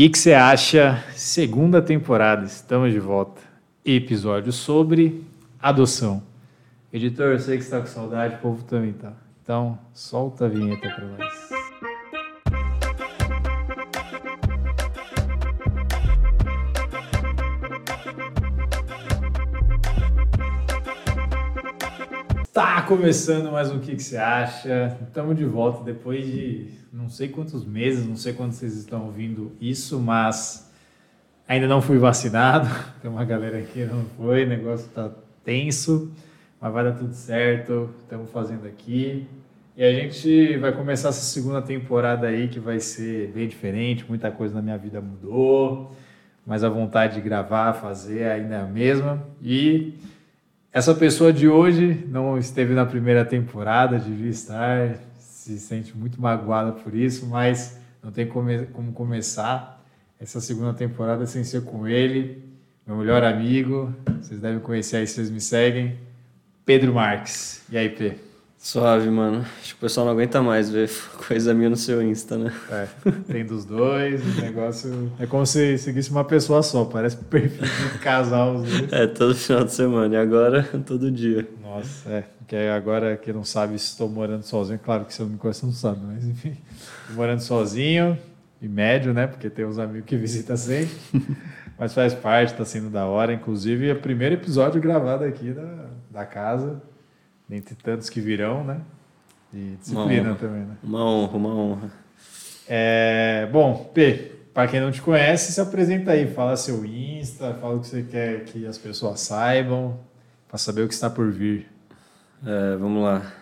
que que você acha? Segunda temporada, estamos de volta. Episódio sobre adoção. Editor, eu sei que está com saudade, o povo também tá. Então, solta a vinheta para nós. Começando mais um que, que você acha. Estamos de volta depois de não sei quantos meses, não sei quando vocês estão ouvindo isso, mas ainda não fui vacinado. Tem uma galera que não foi, o negócio tá tenso, mas vai dar tudo certo. Estamos fazendo aqui. E a gente vai começar essa segunda temporada aí que vai ser bem diferente, muita coisa na minha vida mudou, mas a vontade de gravar, fazer ainda é a mesma. E essa pessoa de hoje não esteve na primeira temporada, devia estar, se sente muito magoada por isso, mas não tem como, começar essa segunda temporada sem ser com ele, meu melhor amigo. Vocês devem conhecer aí se vocês me seguem, Pedro Marques. E aí, Pedro? Suave, mano. Acho que o pessoal não aguenta mais ver coisa minha no seu Insta, né? É, tem dos dois, o negócio. É como se seguisse uma pessoa só, parece perfil de casal. Os dois. É, todo final de semana. E agora, todo dia. Nossa, é. Porque agora, quem não sabe se estou morando sozinho, claro que se eu não me conhece, não sabe, mas enfim. Morando sozinho, e médio, né? Porque tem uns amigos que visitam sempre. mas faz parte, tá sendo da hora. Inclusive, é o primeiro episódio gravado aqui da, da casa dentre tantos que virão, né? E disciplina também, né? Uma honra, uma honra. É, bom, P, para quem não te conhece, se apresenta aí, fala seu Insta, fala o que você quer que as pessoas saibam, para saber o que está por vir. É, vamos lá.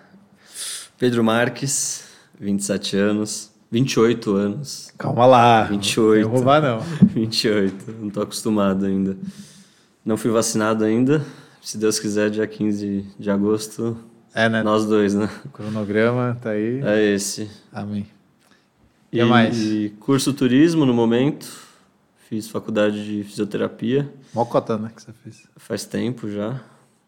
Pedro Marques, 27 anos, 28 anos. Calma lá. 28. Não roubar, não. 28, não tô acostumado ainda. Não fui vacinado ainda, se Deus quiser, dia 15 de agosto. É, né? Nós dois, né? O cronograma tá aí. É esse. Amém. E, e mais? curso turismo no momento. Fiz faculdade de fisioterapia. Mocota, né? Que você fez. Faz tempo já.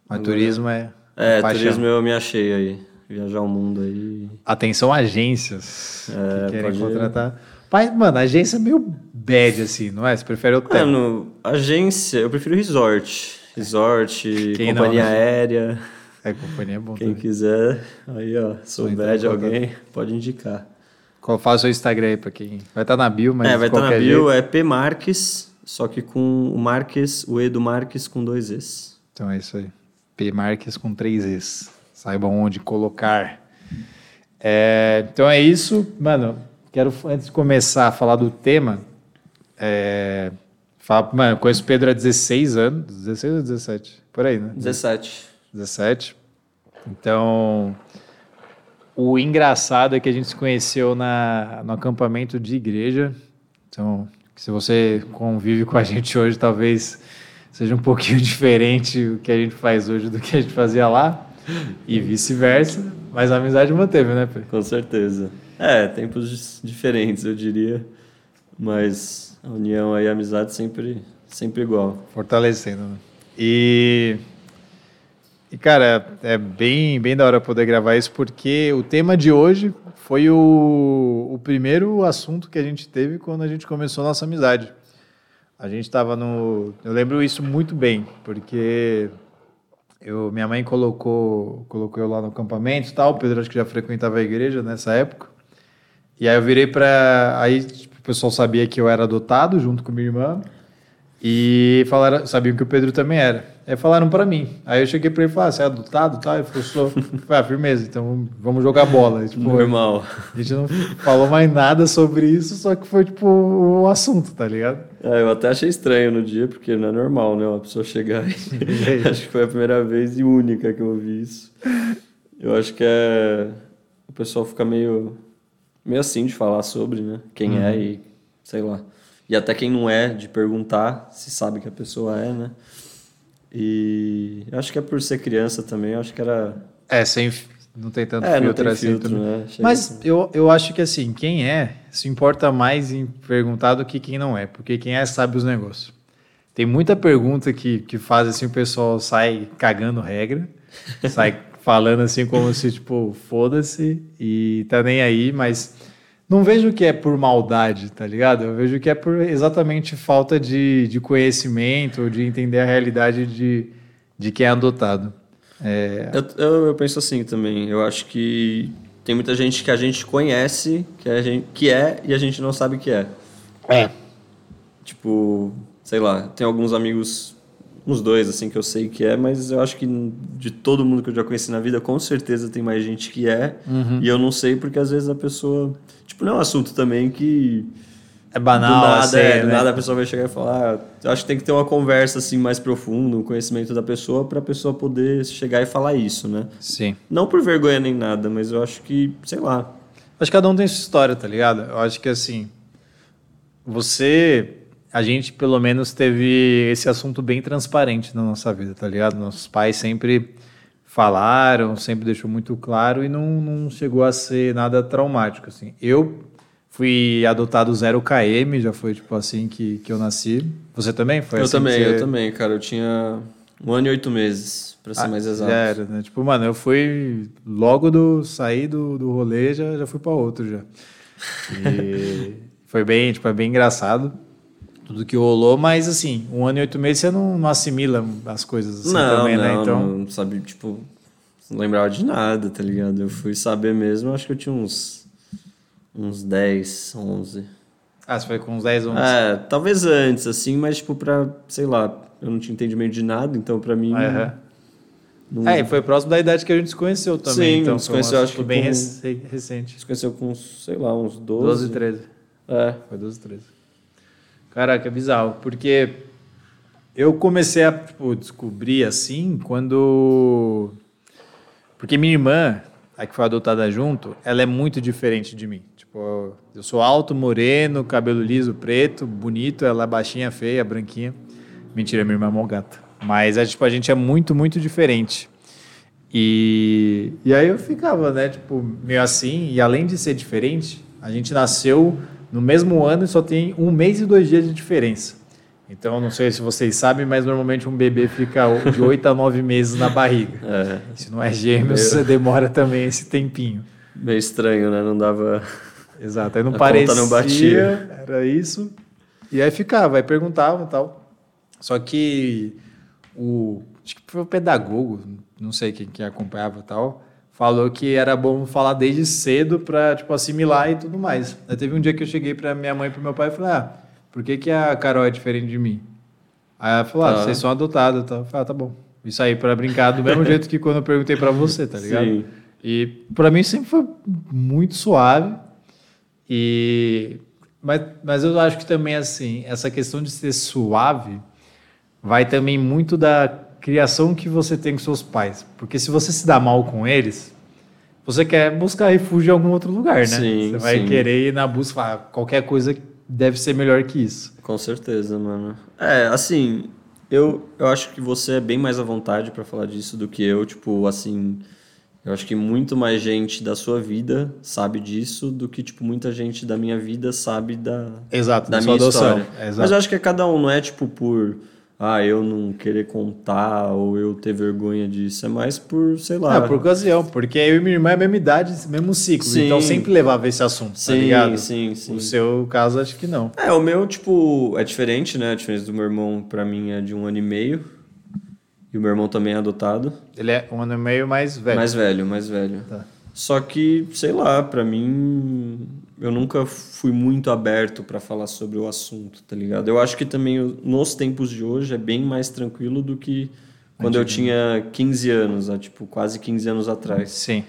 Mas Agora... turismo é. É, paixão. turismo eu me achei aí. Viajar o mundo aí. Atenção, agências é, que querem contratar. Pai, mano, agência é meio bad, assim, não é? Você prefere hotel? É, no, agência, eu prefiro resort resort, Quem companhia não, né? aérea. É, companhia é bom Quem também. quiser, aí ó, souber de alguém, pode indicar. Qual faz o Instagram aí pra quem... Vai estar tá na bio, mas É, vai estar tá na bio, jeito. é P Marques, só que com o Marques, o E do Marques com dois Es. Então é isso aí. P Marques com três Es. Saibam onde colocar. É, então é isso. Mano, quero, antes de começar a falar do tema, é, Fala, mano, eu conheço o Pedro há 16 anos. 16 ou 17? Por aí, né? 17. 17. Então, o engraçado é que a gente se conheceu na, no acampamento de igreja. Então, se você convive com a gente hoje, talvez seja um pouquinho diferente o que a gente faz hoje do que a gente fazia lá. E vice-versa. Mas a amizade manteve, né, Pedro? Com certeza. É, tempos diferentes, eu diria. Mas a união aí, a amizade sempre, sempre igual. Fortalecendo, né? E, e cara, é bem, bem da hora poder gravar isso, porque o tema de hoje foi o, o primeiro assunto que a gente teve quando a gente começou a nossa amizade. A gente estava no. Eu lembro isso muito bem, porque eu, minha mãe colocou, colocou eu lá no acampamento e tal. O Pedro acho que já frequentava a igreja nessa época. E aí eu virei para. Aí pessoal sabia que eu era adotado junto com minha irmã. E falaram, sabiam que o Pedro também era. Aí falaram para mim. Aí eu cheguei para ele e falei: ah, você é adotado? Tá? Ele falou: sou. falei, ah, firmeza, então vamos jogar bola. tipo, Normal. A gente não falou mais nada sobre isso, só que foi tipo o assunto, tá ligado? É, eu até achei estranho no dia, porque não é normal, né? Uma pessoa chegar e. acho que foi a primeira vez e única que eu ouvi isso. Eu acho que é. O pessoal fica meio meio assim de falar sobre, né? Quem é uhum. é e sei lá. E até quem não é, de perguntar se sabe que a pessoa é, né? E acho que é por ser criança também, acho que era. É, sem. Não tem tanto é, filtro, tem assim filtro, né? Mas assim. eu, eu acho que assim, quem é se importa mais em perguntar do que quem não é, porque quem é sabe os negócios. Tem muita pergunta que, que faz assim, o pessoal sai cagando regra, sai falando assim como se, tipo, foda-se e tá nem aí, mas não vejo que é por maldade, tá ligado? Eu vejo que é por exatamente falta de, de conhecimento, de entender a realidade de, de quem é adotado. É... Eu, eu, eu, penso assim também. Eu acho que tem muita gente que a gente conhece, que, a gente, que é, e a gente não sabe que é. É. Tipo, sei lá, tem alguns amigos uns dois, assim, que eu sei que é, mas eu acho que de todo mundo que eu já conheci na vida, com certeza tem mais gente que é. Uhum. E eu não sei porque às vezes a pessoa. Tipo, não é um assunto também que. É banal, do nada, assim, é, do né? nada a pessoa vai chegar e falar. Ah, eu acho que tem que ter uma conversa assim mais profunda, um conhecimento da pessoa para a pessoa poder chegar e falar isso, né? Sim. Não por vergonha nem nada, mas eu acho que, sei lá. Acho que cada um tem sua história, tá ligado? Eu acho que assim. Você. A gente, pelo menos, teve esse assunto bem transparente na nossa vida, tá ligado? Nossos pais sempre falaram, sempre deixou muito claro e não, não chegou a ser nada traumático, assim. Eu fui adotado 0 km, já foi, tipo, assim que, que eu nasci. Você também? Foi eu assim também, você... eu também, cara. Eu tinha um ano e oito meses, para ser Ah, mais exato. era, né? Tipo, mano, eu fui logo do sair do, do rolê, já, já fui para outro já. E foi bem, tipo, é bem engraçado tudo que rolou, mas assim, um ano e oito meses você não, não assimila as coisas assim não, também, não, né? Então, não sabe, tipo, não lembrava de nada, tá ligado? Eu fui saber mesmo, acho que eu tinha uns, uns 10, 11. ah, você foi com uns 10 anos. É, talvez antes, assim, mas tipo, pra, sei lá, eu não tinha entendimento de nada, então pra mim... Aham. não- É, e foi próximo da idade que a gente se conheceu também, Sim, então se conheceu, acho que bem com- rec- recente. Se conheceu com, sei lá, uns 12. 12 e 13. É. Foi 12, 13. Caraca, é bizarro, porque eu comecei a tipo, descobrir assim quando. Porque minha irmã, a que foi adotada junto, ela é muito diferente de mim. Tipo, eu sou alto, moreno, cabelo liso, preto, bonito, ela é baixinha, feia, branquinha. Mentira, minha irmã é mó gata. Mas é, tipo, a gente é muito, muito diferente. E, e aí eu ficava, né, tipo, meio assim, e além de ser diferente, a gente nasceu no mesmo ano e só tem um mês e dois dias de diferença. Então, eu não sei se vocês sabem, mas normalmente um bebê fica de oito a nove meses na barriga. É, Se não é gêmeo, você demora também esse tempinho. meio estranho, né? Não dava... Exato, aí não A parecia, não batia. era isso. E aí ficava, aí perguntavam e tal. Só que o, acho que foi o pedagogo, não sei quem que acompanhava e tal, falou que era bom falar desde cedo para tipo assimilar e tudo mais. Aí teve um dia que eu cheguei para minha mãe e para meu pai e falei: "Ah, por que que a Carol é diferente de mim?" Aí ela falou: "Ah, Tá. vocês são adotados", tal. Eu falei: "Ah, tá bom". Isso aí para brincar do mesmo jeito que quando eu perguntei para você, tá ligado? Sim. E para mim sempre foi muito suave. E mas, mas eu acho que também assim, essa questão de ser suave vai também muito da criação que você tem com seus pais. Porque se você se dá mal com eles, você quer buscar refúgio em algum outro lugar, né? Sim, você vai sim. querer ir na busca, qualquer coisa deve ser melhor que isso. Com certeza, mano. É, assim, eu, eu acho que você é bem mais à vontade pra falar disso do que eu. Tipo, assim, eu acho que muito mais gente da sua vida sabe disso do que, tipo, muita gente da minha vida sabe da, Exato, da da sua minha adoção. história. Exato. Mas eu acho que é cada um, não é, tipo, por... Ah, eu não querer contar ou eu ter vergonha disso. É mais por, sei lá... É, por ocasião, porque eu e minha irmã é a mesma idade, mesmo ciclo. Sim. Então sempre levava esse assunto, tá Sim, ligado? sim, sim. O seu caso, acho que não. É, o meu, tipo, é diferente, né? A diferença do meu irmão, pra mim, é de um ano e meio. E o meu irmão também é adotado. Ele é um ano e meio mais velho. Mais velho, mais velho. Tá. Só que, sei lá, pra mim, eu nunca fui muito aberto pra falar sobre o assunto, tá ligado? Eu acho que também nos tempos de hoje é bem mais tranquilo do que quando eu tinha 15 anos, tipo, quase 15 anos atrás. Sim.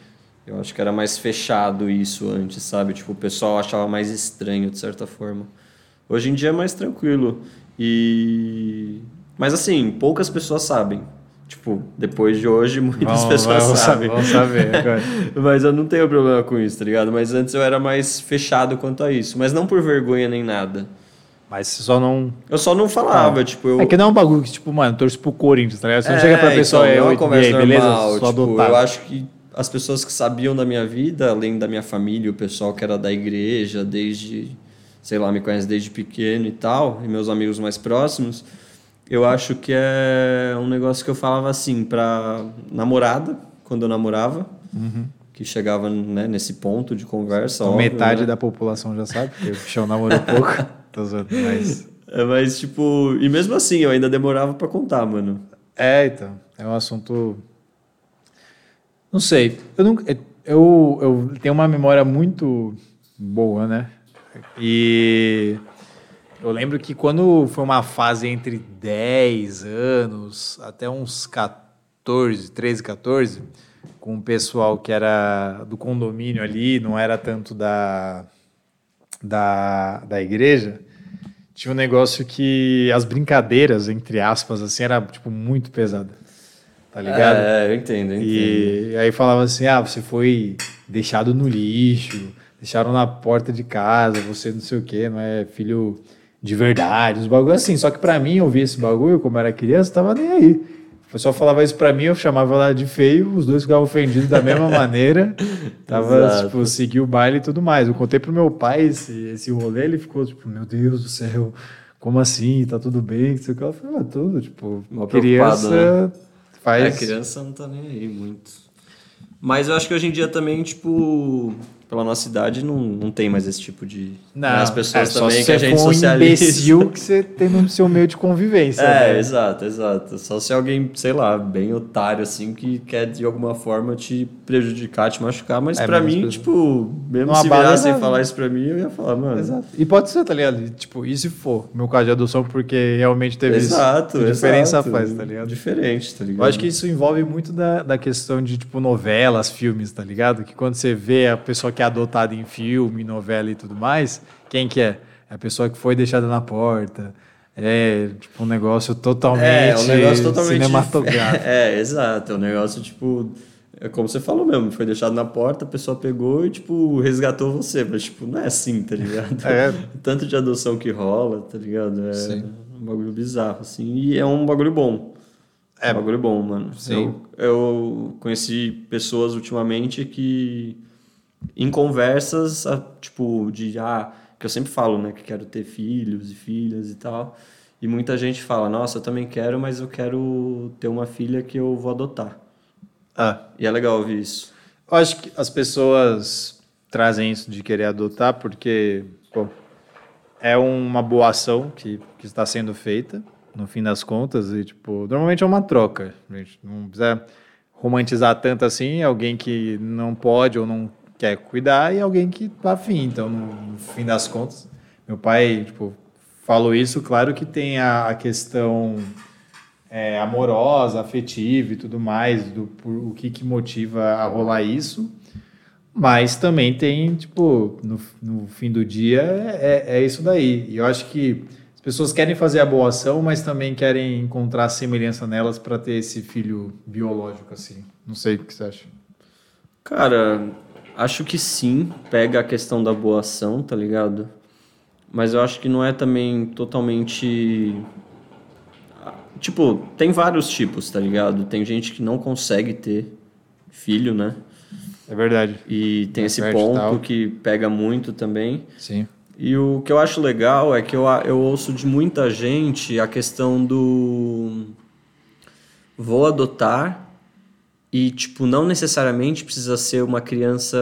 Eu acho que era mais fechado isso antes, sabe? Tipo, o pessoal achava mais estranho, de certa forma. Hoje em dia é mais tranquilo. E... Mas assim, poucas pessoas sabem. Tipo, depois de hoje, muitas pessoas vamos sabem. Vamos saber agora. Mas eu não tenho problema com isso, tá ligado? Mas antes eu era mais fechado quanto a isso. Mas não por vergonha nem nada. Mas você só não. Eu só não falava, tipo, eu... É que não é um bagulho que, tipo, mano, torço pro Corinthians, tá ligado? Você não É, chega pra pessoa então, e não é uma "Oi, conversa aí, beleza? normal, Sou tipo, adotado. eu acho que as pessoas que sabiam da minha vida, além da minha família, o pessoal que era da igreja, desde, sei lá, me conhece desde pequeno e tal, e meus amigos mais próximos, eu acho que é um negócio que eu falava assim pra namorada, quando eu namorava, Uhum. que chegava né, nesse ponto de conversa. Então, óbvio, metade né? da população já sabe, porque o bichão namorou pouco. Tô zoando, mas... É, mas, tipo, e mesmo assim, eu ainda demorava pra contar, mano. É, então. É um assunto. Não sei. Eu, não, eu, eu tenho uma memória muito boa, né? E eu lembro que quando foi uma fase entre 10 anos até uns 14, 13, 14, com o pessoal que era do condomínio ali, não era tanto da, da, da igreja tinha um negócio que as brincadeiras, entre aspas, assim, era, tipo, muito pesada. Tá ligado? É, eu entendo, eu entendo. E aí falava assim, ah, você foi deixado no lixo, deixaram na porta de casa, você não sei o quê, não é filho de verdade, os bagulhos assim. Só que pra mim, ouvir esse bagulho, como era criança, tava nem aí. O pessoal falava isso pra mim, eu chamava ela de feio, os dois ficavam ofendidos da mesma maneira. Tava, Exato. tipo, seguir o baile e tudo mais. Eu contei pro meu pai esse, esse rolê, ele ficou, tipo, meu Deus do céu, como assim? Tá tudo bem? Sei o que. Eu falei, ah, tudo, tipo, Mó criança preocupado, faz... É, criança não tá nem aí muito. Mas eu acho que hoje em dia também, tipo, pela nossa idade, não, não tem mais esse tipo de. Não, né, As pessoas é, também que a gente for um socializa. imbecil que você tem no seu meio de convivência. É, né? exato, exato. Só se alguém, sei lá, bem otário, assim, que quer de alguma forma te prejudicar, te machucar. Mas É, pra mas mim, as tipo, mesmo Não se virassem falar isso pra mim, eu ia falar, mano. Exato. E pode ser, tá ligado? E, Tipo, e se for, meu caso de adoção, porque realmente teve Exato, isso. Que diferença exato. faz, tá ligado? Diferente, tá ligado? Eu acho que isso envolve muito da, da questão de, tipo, novelas, filmes, tá ligado? Que quando você vê a pessoa que é adotada em filme, novela e tudo mais, quem que é? É a pessoa que foi deixada na porta. É, tipo, um negócio totalmente, É, um negócio totalmente. cinematográfico. É, exato. É um negócio, tipo. É como você falou mesmo, foi deixado na porta, a pessoa pegou e, tipo, resgatou você. Mas, tipo, não é assim, tá ligado? É. Tanto de adoção que rola, tá ligado? É Sim. um bagulho bizarro, assim. E é um bagulho bom. É um bagulho bom, mano. Sim. Eu, eu conheci pessoas ultimamente que, em conversas, a- tipo, de. Ah, que eu sempre falo, né? Que quero ter filhos e filhas e tal. E muita gente fala, nossa, eu também quero, mas eu quero ter uma filha que eu vou adotar. Ah, E é legal ouvir isso. Eu acho que as pessoas trazem isso de querer adotar porque pô, é uma boa ação que, que está sendo feita, no fim das contas, e tipo, normalmente é uma troca. Gente. Não precisa romantizar tanto assim, alguém que não pode ou não quer cuidar e alguém que tá afim. Então, no, fim das contas, meu pai, tipo, falou isso, claro que tem a, a questão é, amorosa, afetiva e tudo mais, do por, o que, que motiva a rolar isso. Mas também tem, tipo, no, no fim do dia é, é isso daí. E eu acho que as pessoas querem fazer a boa ação, mas também querem encontrar semelhança nelas para ter esse filho biológico, assim. Não sei o que você acha. Cara, acho que sim, pega a questão da boa ação, tá ligado? Mas eu acho que não é também totalmente. Tipo, tem vários tipos, tá ligado? Tem gente que não consegue ter filho, né? É verdade. E tem É esse ponto que pega muito também. Sim. E o que eu acho legal é que eu, eu ouço de muita gente a questão do vou adotar e, tipo, não necessariamente precisa ser uma criança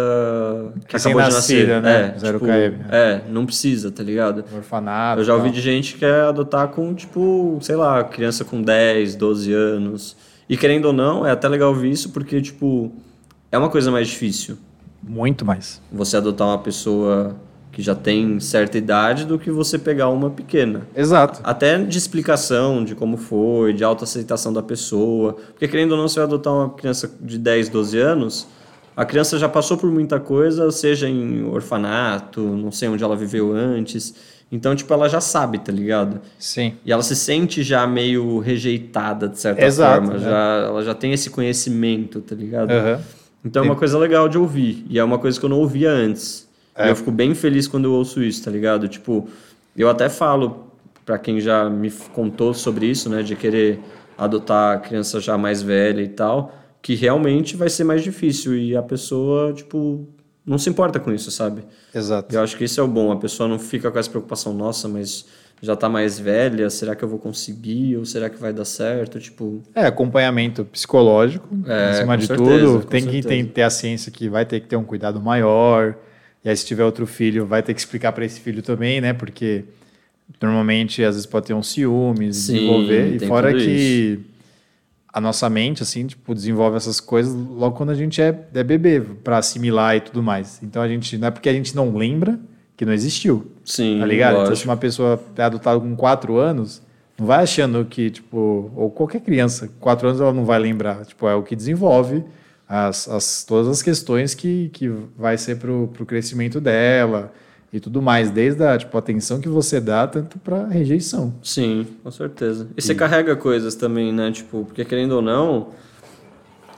que acabou de nascer. Né? É, Zero tipo, KM. é, não precisa, tá ligado? Orfanato. Eu já ouvi de gente que quer adotar com, tipo, sei lá, criança com 10, 12 anos. E querendo ou não, é até legal ouvir isso porque, tipo, é uma coisa mais difícil Muito mais. você adotar uma pessoa que já tem certa idade do que você pegar uma pequena. Exato. Até de explicação de como foi, de autoaceitação da pessoa. Porque querendo ou não, você vai adotar uma criança de 10, 12 anos, a criança já passou por muita coisa, seja em orfanato, não sei onde ela viveu antes. Então, tipo, ela já sabe, tá ligado? Sim. E ela se sente já meio rejeitada, de certa Exato, forma. né? Já, ela já tem esse conhecimento, tá ligado? Aham. Então é uma coisa legal de ouvir. E é uma coisa que eu não ouvia antes. É. Eu fico bem feliz quando eu ouço isso, tá ligado? Tipo, eu até falo pra quem já me contou sobre isso, né? De querer adotar a criança já mais velha e tal, que realmente vai ser mais difícil. E a pessoa, tipo, não se importa com isso, sabe? Exato. Eu acho que isso é o bom. A pessoa não fica com essa preocupação, nossa, mas já tá mais velha, será que eu vou conseguir ou será que vai dar certo? Tipo, É, acompanhamento psicológico, É, acima de certeza, tudo. Tem que certeza. tem- ter a ciência que vai ter que ter um cuidado maior. E aí, se tiver outro filho, vai ter que explicar para esse filho também, né? Porque normalmente, às vezes, pode ter um ciúmes, Sim, desenvolver. E fora que a nossa mente, assim, tipo, desenvolve essas coisas logo quando a gente é, é bebê, para assimilar e tudo mais. Então, a gente, não é porque a gente não lembra que não existiu. sim, Tá ligado? Então, se uma pessoa é adotada com 4 anos, não vai achando que, tipo, ou qualquer criança, 4 anos ela não vai lembrar. Tipo, é o que desenvolve as, as, todas as questões que, que vai ser pro, pro crescimento dela e tudo mais. Desde a tipo, atenção que você dá, tanto pra rejeição. Sim, com certeza. E você carrega coisas também, né? Tipo, porque querendo ou não,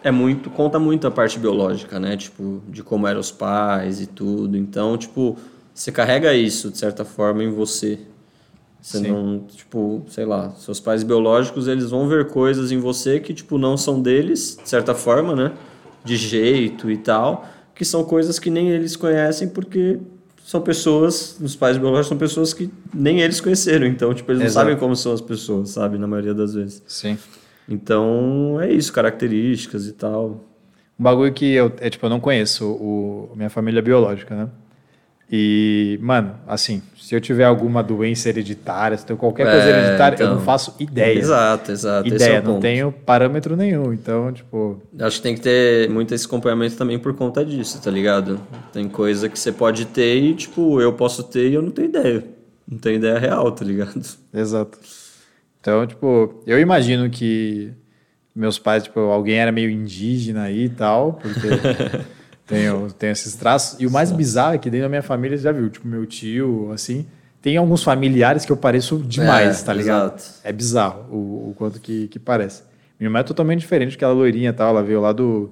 é muito, conta muito a parte biológica, né? Tipo, de como eram os pais e tudo. Então, tipo, você carrega isso de certa forma em você. Você Sim. não, tipo, sei lá, seus pais biológicos, eles vão ver coisas em você que, tipo, não são deles, de certa forma, né? De jeito e tal, que são coisas que nem eles conhecem porque são pessoas, os pais biológicos são pessoas que nem eles conheceram, então, tipo, eles não Exato. sabem como são as pessoas, sabe? Na maioria das vezes. Sim. Então, é isso, características e tal. Um bagulho que eu, é, tipo, eu não conheço o, minha família biológica, né? E, mano, assim, se eu tiver alguma doença hereditária, se tem qualquer coisa É, hereditária, eu então. não faço ideia. Exato, exato. é Ideia, o não ponto. tenho parâmetro nenhum. Então, tipo, Acho que tem que ter muito esse acompanhamento também por conta disso, tá ligado? Tem coisa que você pode ter e, tipo, eu posso ter e eu não tenho ideia. Não tenho ideia real, tá ligado? exato. Então, tipo, eu imagino que meus pais, tipo, alguém era meio indígena aí e tal, porque tenho, tenho esses traços. E o mais bizarro é que dentro da minha família, você já viu, tipo, meu tio, assim, tem alguns familiares que eu pareço demais, É, tá ligado? exato. É bizarro o, o quanto que, que parece. Minha irmã é totalmente diferente, aquela loirinha e tal, ela veio lá do,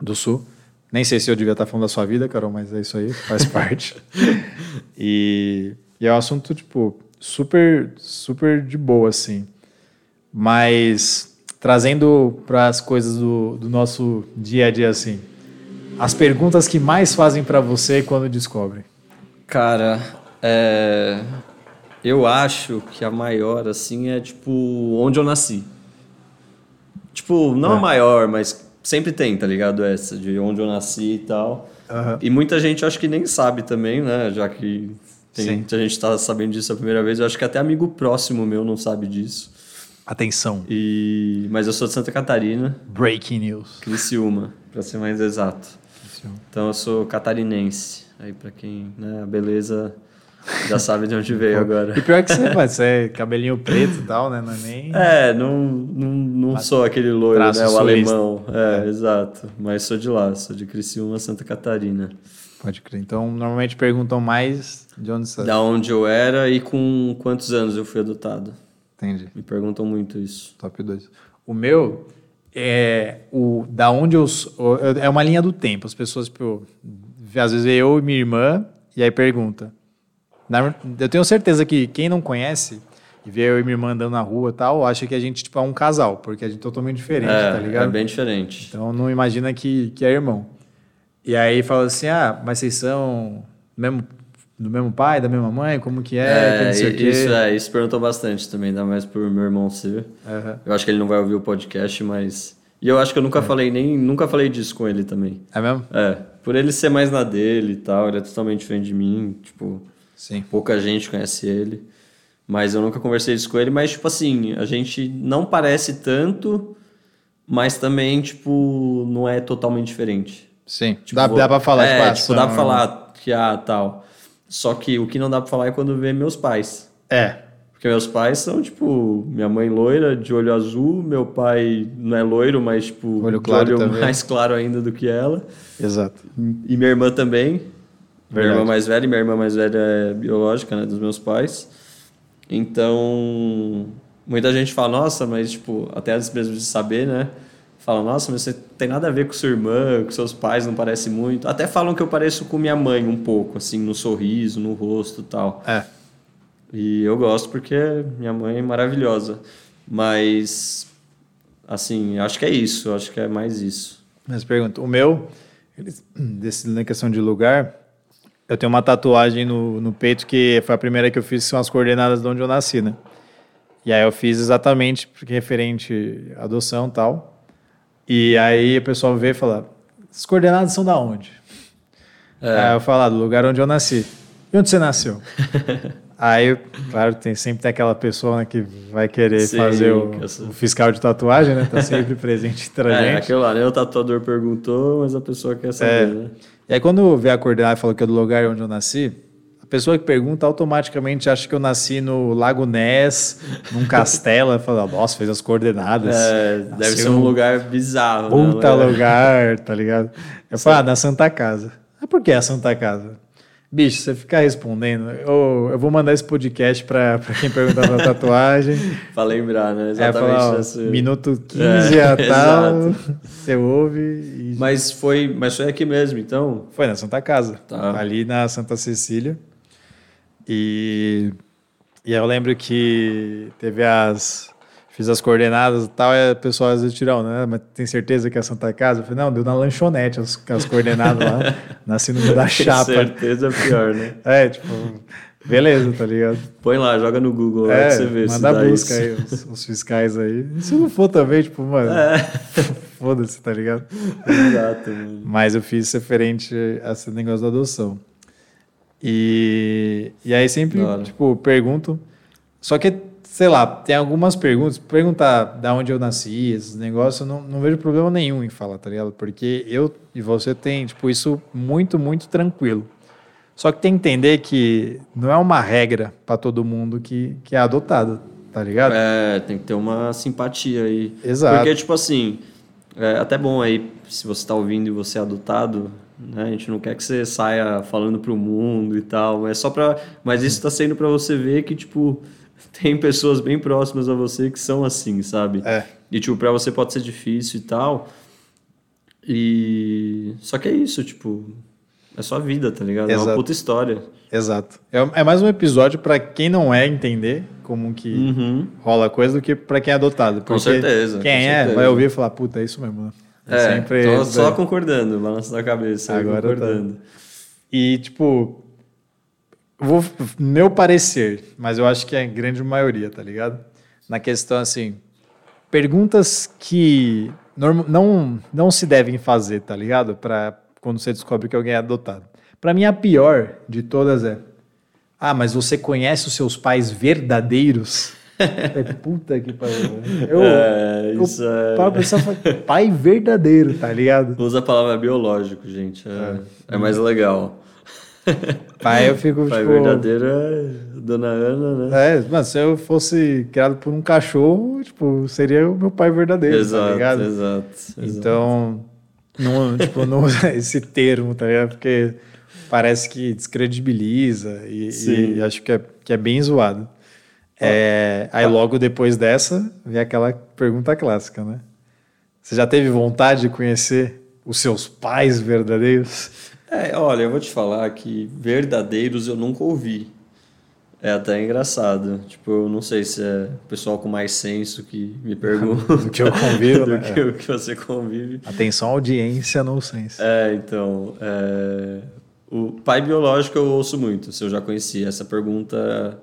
do sul. Nem sei se eu devia estar falando da sua vida, Carol, mas é isso aí, faz parte. E, e é um assunto, tipo, super, super de boa, assim. Mas trazendo para as coisas do, do nosso dia a dia, assim. As perguntas que mais fazem para você quando descobrem. Cara, é... eu acho que a maior, assim, é, tipo, onde eu nasci. Tipo, não É. a maior, mas sempre tem, tá ligado? Essa, de onde eu nasci e tal. Aham. E muita gente acho que nem sabe também, né? Já que tem, Sim. muita gente tá sabendo disso a primeira vez. Eu acho que até amigo próximo meu não sabe disso. Atenção. E... Mas eu sou de Santa Catarina, Breaking news. Criciúma, pra ser mais exato. Então eu sou catarinense. Aí pra quem, né, a beleza já sabe de onde veio agora. E pior que você, você é cabelinho preto e tal, né? Não é nem. É, não, não, não sou aquele loiro, né? O alemão. É, exato. Mas sou de lá, sou de Criciúma, Santa Catarina. Pode crer. Então, normalmente perguntam mais de onde você. Da onde eu era e com quantos anos eu fui adotado. Entendi. Me perguntam muito isso. Top 2. O meu é o da onde eu. É uma linha do tempo. As pessoas, tipo, às vezes eu e minha irmã e aí pergunta. Eu tenho certeza que quem não conhece e vê eu e minha irmã andando na rua e tal, acha que a gente tipo, é um casal, porque a gente é totalmente diferente, é, tá ligado? é bem diferente. Então não imagina que, que é irmão. E aí fala assim: ah, mas vocês são mesmo, do mesmo pai, da mesma mãe? Como que é? que o quê. isso, é, isso perguntou bastante também, ainda mais por meu irmão ser. Aham. Eu acho que ele não vai ouvir o podcast, mas. E eu acho que eu nunca falei nem. Nunca falei disso com ele também. É mesmo? É, por ele ser mais na dele e tal, ele é totalmente diferente de mim, tipo, Sim. pouca gente conhece ele. Mas eu nunca conversei isso com ele, mas tipo assim, a gente não parece tanto, mas também, tipo, não é totalmente diferente. Sim. Tipo, dá, dá pra falar, é, ah, tipo, dá pra falar que ah, tal. Só que o que não dá pra falar é quando vê meus pais. É. Porque meus pais são, tipo, minha mãe loira, de olho azul, meu pai não é loiro, mas, tipo, Olho de claro olho também. mais claro ainda do que ela. Exato. E minha irmã também. Minha Verdade. irmã mais velha, e minha irmã mais velha é biológica, né, dos meus pais. Então, muita gente fala, nossa, mas, tipo, até antes mesmo de saber, né? Fala, nossa, mas você tem nada a ver com sua irmã, com seus pais, não parece muito. Até falam que eu pareço com minha mãe um pouco, assim, no sorriso, no rosto e tal. É. E eu gosto porque minha mãe é maravilhosa. Mas, assim, acho que é isso, acho que é mais isso. Mas pergunta, o meu, desse, na questão de lugar, Eu tenho uma tatuagem no, no peito que foi a primeira que eu fiz, que são as coordenadas de onde eu nasci, né? E aí eu fiz exatamente porque referente à adoção e tal. E aí o pessoal vê e fala: as coordenadas são da onde? É. Aí eu falo, ah, do lugar onde eu nasci. E onde você nasceu? Aí, claro, tem, sempre tem aquela pessoa né, que vai querer Sim, fazer o, o, fiscal de tatuagem, né? Tá sempre presente entre a é, gente. aquilo lá, né? O tatuador perguntou, mas a pessoa quer saber, é. né? E aí, quando vê a coordenada e fala que é do lugar onde eu nasci, pessoa que pergunta automaticamente acha que eu nasci no Lago Ness, num castelo, fala, nossa, fez as coordenadas. É, deve ser um lugar bizarro. Né, Puta né? lugar, tá ligado? Eu falo, ah, na Santa Casa. Ah, por que a Santa Casa? Bicho, você ficar respondendo, eu, eu vou mandar esse podcast para quem perguntar da tatuagem. para lembrar, né? É, Exatamente. É, falar, ó, Minuto 15 é, a tal, você ouve. E... Mas, foi, mas foi aqui mesmo, então? Foi na Santa Casa, tá. ali na Santa Cecília. E, e eu lembro que teve as fiz as coordenadas e tal, e o pessoal às vezes tirou, né? Mas tem certeza que é a Santa Casa? Eu falei, não, deu na lanchonete as, as coordenadas lá, nasci no meio da chapa. Com certeza é pior, né? É, tipo, beleza, tá ligado? Põe lá, joga no Google é, lá você vê manda a busca isso. aí, os, os, fiscais aí. E se não for também, tipo, mano, é. foda-se, tá ligado? Exato, mano. Mas eu fiz referente a esse negócio da adoção. E, e aí sempre, tipo, pergunto. Só que sei lá, tem algumas perguntas. Perguntar da onde eu nasci, esses negócios, eu não, não vejo problema nenhum em falar, tá ligado? Porque eu e você tem, tipo, isso muito, muito tranquilo. Só que tem que entender que não é uma regra para todo mundo que, que é adotado, tá ligado? É, tem que ter uma simpatia aí. Exato. Porque, tipo assim, é até bom aí, se você está ouvindo e você é adotado, né? A gente não quer que você saia falando pro mundo e tal, mas só para, mas isso está sendo para você ver que tipo tem pessoas bem próximas a você que são assim, sabe? É. E, tipo, pra você pode ser difícil e tal. E. Só que é isso, tipo. É sua vida, tá ligado? Exato. É uma puta história. Exato. É, é mais um episódio para quem não é entender como que uhum. rola a coisa do que para quem é adotado. Com certeza. Quem com é certeza. vai ouvir e falar, puta, é isso mesmo. Né? É, é sempre, tô só concordando, balançando a cabeça. Agora tá. concordando. Tá. E, tipo, vou meu parecer, mas eu acho que é a grande maioria, tá ligado? Na questão assim, perguntas que não, não, não se devem fazer, tá ligado? Para quando você descobre que alguém é adotado. Para mim a pior de todas é: "Ah, mas você conhece os seus pais verdadeiros?" É, puta que pariu. Eu, é, isso eu, é... Para pensar, pai verdadeiro, tá ligado? Usa a palavra biológico, gente. É, é. é mais legal. Pai, eu fico, Pai tipo... verdadeiro é Dona Ana, né? É, mas se eu fosse criado por um cachorro, tipo, seria o meu pai verdadeiro, tá exato, tá ligado? Exato, Então, não, tipo, não usa esse termo, tá ligado? Porque parece que descredibiliza e, e acho que é, que é bem zoado. É, aí logo depois dessa, vem aquela pergunta clássica, né? Você já teve vontade de conhecer os seus pais verdadeiros? É, olha, eu vou te falar que verdadeiros eu nunca ouvi. É até engraçado. Tipo, eu não sei se é o pessoal com mais senso que me pergunta. do que eu convivo, do né? que, o que você convive. Atenção, audiência no senso. É, então. É... O pai biológico eu ouço muito, se eu já conheci. Essa pergunta,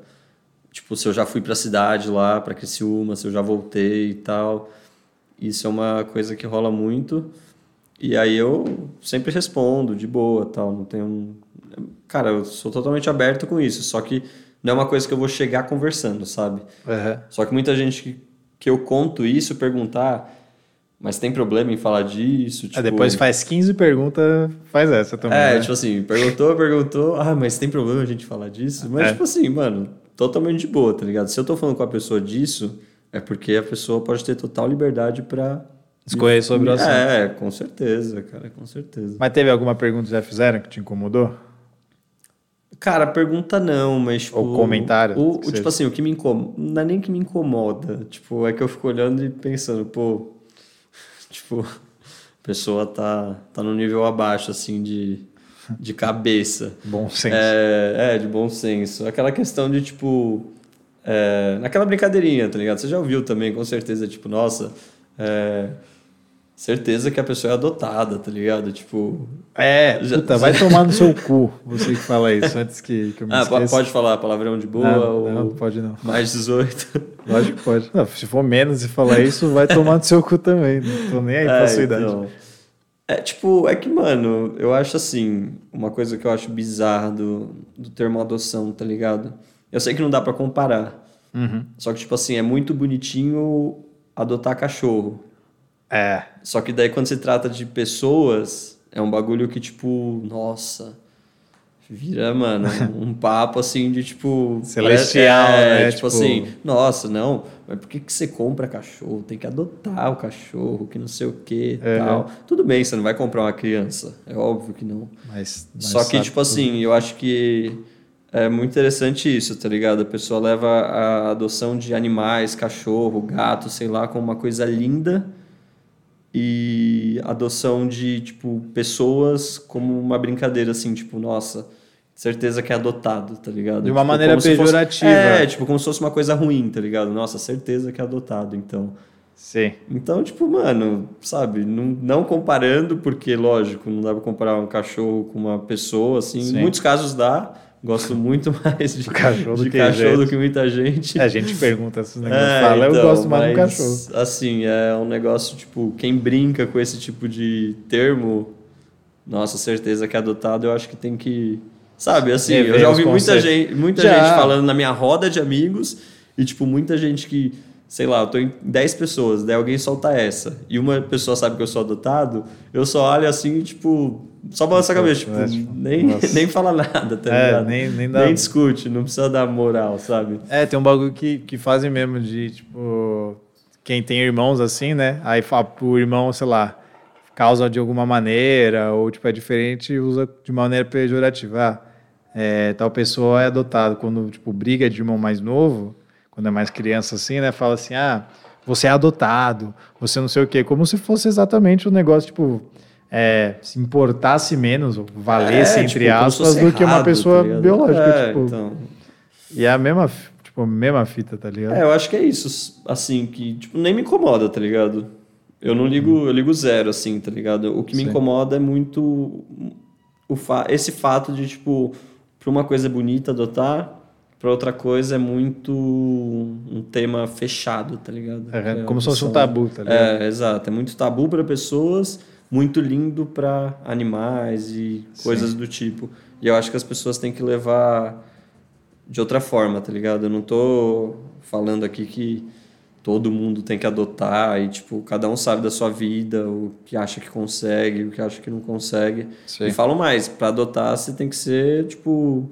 tipo, se eu já fui para a cidade lá, para Criciúma, se eu já voltei e tal. Isso é uma coisa que rola muito. E aí eu sempre respondo de boa, tal, não tenho cara, eu sou totalmente aberto com isso, só que não é uma coisa que eu vou chegar conversando, sabe? Uhum. Só que muita gente que, que eu conto isso perguntar, mas tem problema em falar disso, tipo... É, depois faz 15 perguntas, faz essa também. É, né? tipo assim, perguntou, perguntou, ah, mas tem problema a gente falar disso? Mas, é. tipo assim, mano, totalmente de boa, tá ligado? Se eu tô falando com a pessoa disso, é porque a pessoa pode ter total liberdade para Escorrer sobre o assunto. É, com certeza, cara, com certeza. Mas teve alguma pergunta que já fizeram que te incomodou? Cara, pergunta não, mas tipo, Ou comentário. O, o tipo assim, o que me incomoda, não é nem que me incomoda, tipo, é que eu fico olhando e pensando, pô, tipo, a pessoa tá, tá no nível abaixo, assim, de, de cabeça. bom senso. É, é, de bom senso. Aquela questão de, tipo, é, naquela brincadeirinha, tá ligado? Você já ouviu também, com certeza, tipo, nossa, é, certeza que a pessoa é adotada, tá ligado? Tipo. É, Já- puta, vai tomar no seu cu, você que fala isso, antes que, que eu me Ah, esqueça. pode falar palavrão de boa Não, ou não, pode não. mais 18. Lógico que pode. Não, se for menos e falar isso, vai tomar no seu cu também. Não tô nem aí pra É, sua idade. então. É tipo, é que, mano, eu acho assim, uma coisa que eu acho bizarra do, do termo adoção, tá ligado? Eu sei que não dá pra comparar. Uhum. Só que, tipo assim, é muito bonitinho adotar cachorro. É. Só que daí quando se trata de pessoas, é um bagulho que, tipo, nossa. Vira, mano, um papo assim de tipo. Celestial, é, né? Tipo, Tipo- assim, nossa, não, mas por que, que você compra cachorro? Tem que adotar o cachorro, que não sei o que É. tal. Tudo bem, você não vai comprar uma criança. É óbvio que não. Mas, mas Só que, tipo assim, eu acho que é muito interessante isso, tá ligado? A pessoa leva a adoção de animais, cachorro, gato, sei lá, como uma coisa linda e adoção de, tipo, pessoas como uma brincadeira, assim, tipo, nossa, certeza que é adotado, tá ligado? De uma Tipo, maneira se fosse- pejorativa. É, tipo, como se fosse uma coisa ruim, tá ligado? Nossa, certeza que é adotado, então... Sim. Então, tipo, mano, sabe, não, não comparando, porque, lógico, não dá pra comparar um cachorro com uma pessoa, assim. Sim. Em muitos casos dá. Gosto muito mais de cachorro do de que cachorro gente. do que muita gente. É, a gente pergunta esses negócios. É, fala, eu então, gosto mais do cachorro. Assim, é um negócio, tipo, quem brinca com esse tipo de termo, nossa, certeza que é adotado, eu acho que tem que. Sabe, assim, eu já ouvi muita gente, muita Já. gente falando na minha roda de amigos e, tipo, muita gente que, sei lá, eu tô em 10 pessoas, daí alguém solta essa e uma pessoa sabe que eu sou adotado, eu só olho assim, tipo, só balança a cabeça, tipo, É, tipo, nem, nossa. nem fala nada, tá É, ligado? nem- nem dá- discute, não precisa dar moral, sabe? É, tem um bagulho que, que fazem mesmo de, tipo, quem tem irmãos assim, né? Aí fala pro irmão, sei lá, causa de alguma maneira, ou tipo, é diferente e usa de maneira pejorativa. Ah, é, tal pessoa é adotado. Quando, tipo, briga de irmão mais novo, quando é mais criança assim, né? Fala assim, ah, você é adotado, você não sei o quê. Como se fosse exatamente o negócio, tipo, é, se importasse menos, valesse, É, entre tipo, aspas, do que uma pessoa tá biológica. É, tipo, então... E é a mesma, tipo, a mesma fita, tá ligado? É, eu acho que é isso, assim, que, tipo, nem me incomoda, tá ligado? Eu não ligo, eu ligo zero, assim, tá ligado? O que me Sim. incomoda é muito o fa esse fato de, tipo, pra uma coisa bonita adotar, pra outra coisa é muito um tema fechado, tá ligado? É, a como se fosse um tabu, tá ligado? É, exato. É muito tabu para pessoas, muito lindo para animais e coisas do tipo. E eu acho que as pessoas têm que levar de outra forma, tá ligado? Eu não tô falando aqui que todo mundo tem que adotar e, tipo, cada um sabe da sua vida, o que acha que consegue, o que acha que não consegue. Sim. E falo mais, para adotar você tem que ser, tipo,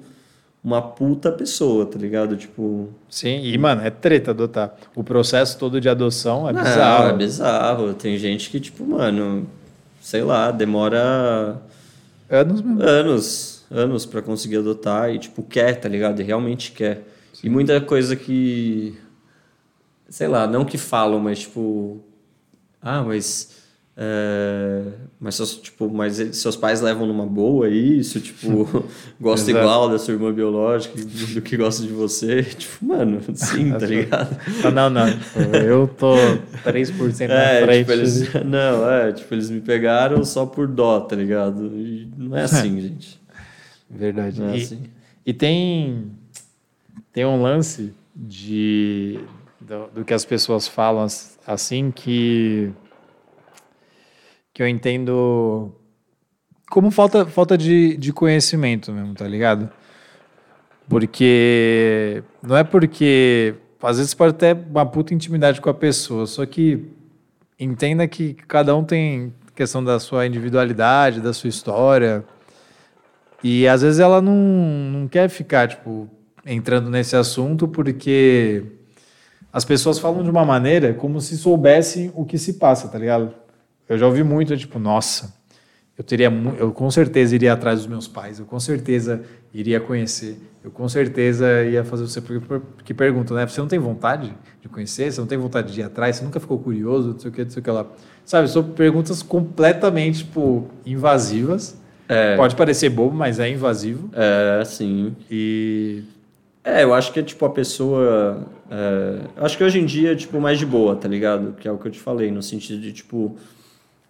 uma puta pessoa, tá ligado? Tipo, Sim, e, mano, é treta adotar. O processo todo de adoção é Não, bizarro. é bizarro. Tem gente que, tipo, mano, sei lá, demora Anos mesmo. anos, anos pra conseguir adotar e, tipo, quer, tá ligado? E realmente quer. E muita coisa que, sei lá, não que falam, mas, tipo, ah, mas. É, mas seus, tipo, mas seus pais levam numa boa isso, tipo, gosta igual da sua irmã biológica do que gosta de você. Tipo, mano, sim, tá ligado? Não, não. Tipo, eu tô 3% na É, frente. tipo, eles. Não, é, tipo, eles me pegaram só por dó, tá ligado? E não é assim, gente. Verdade. Não é e, assim. e tem, tem um lance de, do, do que as pessoas falam as- assim que, que eu entendo como falta, falta de, de conhecimento mesmo, tá ligado? Porque não é porque às vezes pode ter uma puta intimidade com a pessoa, só que entenda que cada um tem questão da sua individualidade, da sua história. E às vezes ela não, não quer ficar, tipo, entrando nesse assunto porque as pessoas falam de uma maneira como se soubessem o que se passa, tá ligado? Eu já ouvi muito, tipo, nossa, eu teria, eu com certeza iria atrás dos meus pais, eu com certeza iria conhecer, eu com certeza ia fazer você porque, perguntam, né? Você não tem vontade de conhecer? Você não tem vontade de ir atrás? Você nunca ficou curioso? Não sei o que, não sei o que lá. Sabe, são perguntas completamente, tipo, invasivas. É, Pode parecer bobo, mas é invasivo. é, sim. E É, eu acho que é tipo a pessoa. É, acho que hoje em dia é tipo mais de boa, tá ligado? Que é o que eu te falei, no sentido de tipo.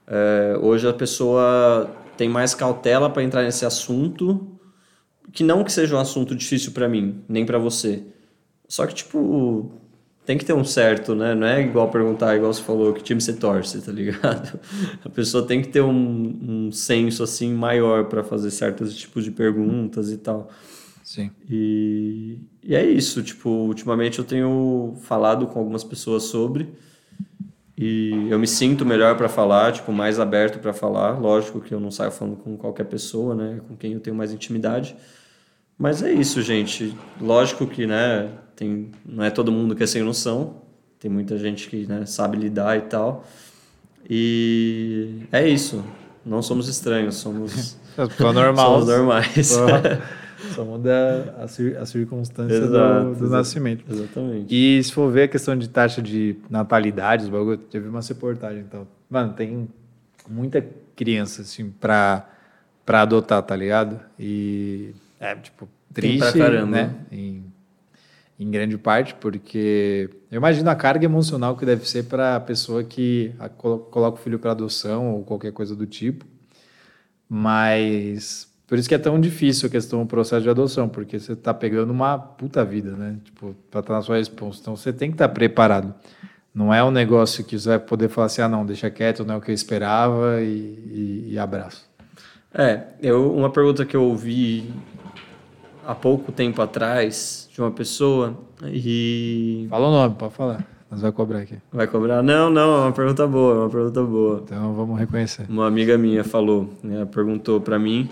É, hoje a pessoa tem mais cautela para entrar nesse assunto, que não que seja um assunto difícil para mim, nem para você. Só que, tipo, tem que ter um certo, né? Não é igual perguntar, igual você falou, que time você torce, tá ligado? A pessoa tem que ter um, um senso, assim, maior para fazer certos tipos de perguntas e tal. Sim. E, e é isso, tipo, ultimamente eu tenho falado com algumas pessoas sobre e eu me sinto melhor para falar, tipo, mais aberto para falar. Lógico que eu não saio falando com qualquer pessoa, né, com quem eu tenho mais intimidade. Mas é isso, gente. Lógico que, né, tem, não é todo mundo que é sem noção. Tem muita gente que, né, sabe lidar e tal. E é isso. Não somos estranhos, somos pessoas normais. somos normais. Só muda a, cir a circunstância Exato, do, do nascimento. Exatamente. E se for ver a questão de taxa de natalidade, os bagulho, teve uma reportagem, então. Mano, tem muita criança, assim, pra, pra adotar, tá ligado? E é, tipo, triste, né? Em, em grande parte, porque eu imagino a carga emocional que deve ser para a pessoa que coloca o filho para adoção ou qualquer coisa do tipo. Mas por isso que é tão difícil a questão do processo de adoção, porque você está pegando uma puta vida, né? Tipo, para estar na sua resposta. Então você tem que estar tá preparado. Não é um negócio que você vai poder falar assim, ah, não, deixa quieto, não é o que eu esperava e, e, e abraço. É, eu, uma pergunta que eu ouvi há pouco tempo atrás de uma pessoa e. Fala o nome, pode falar. Nós vai cobrar aqui. Vai cobrar? Não, não, é uma pergunta boa, é uma pergunta boa. Então vamos reconhecer. Uma amiga minha falou, né, perguntou para mim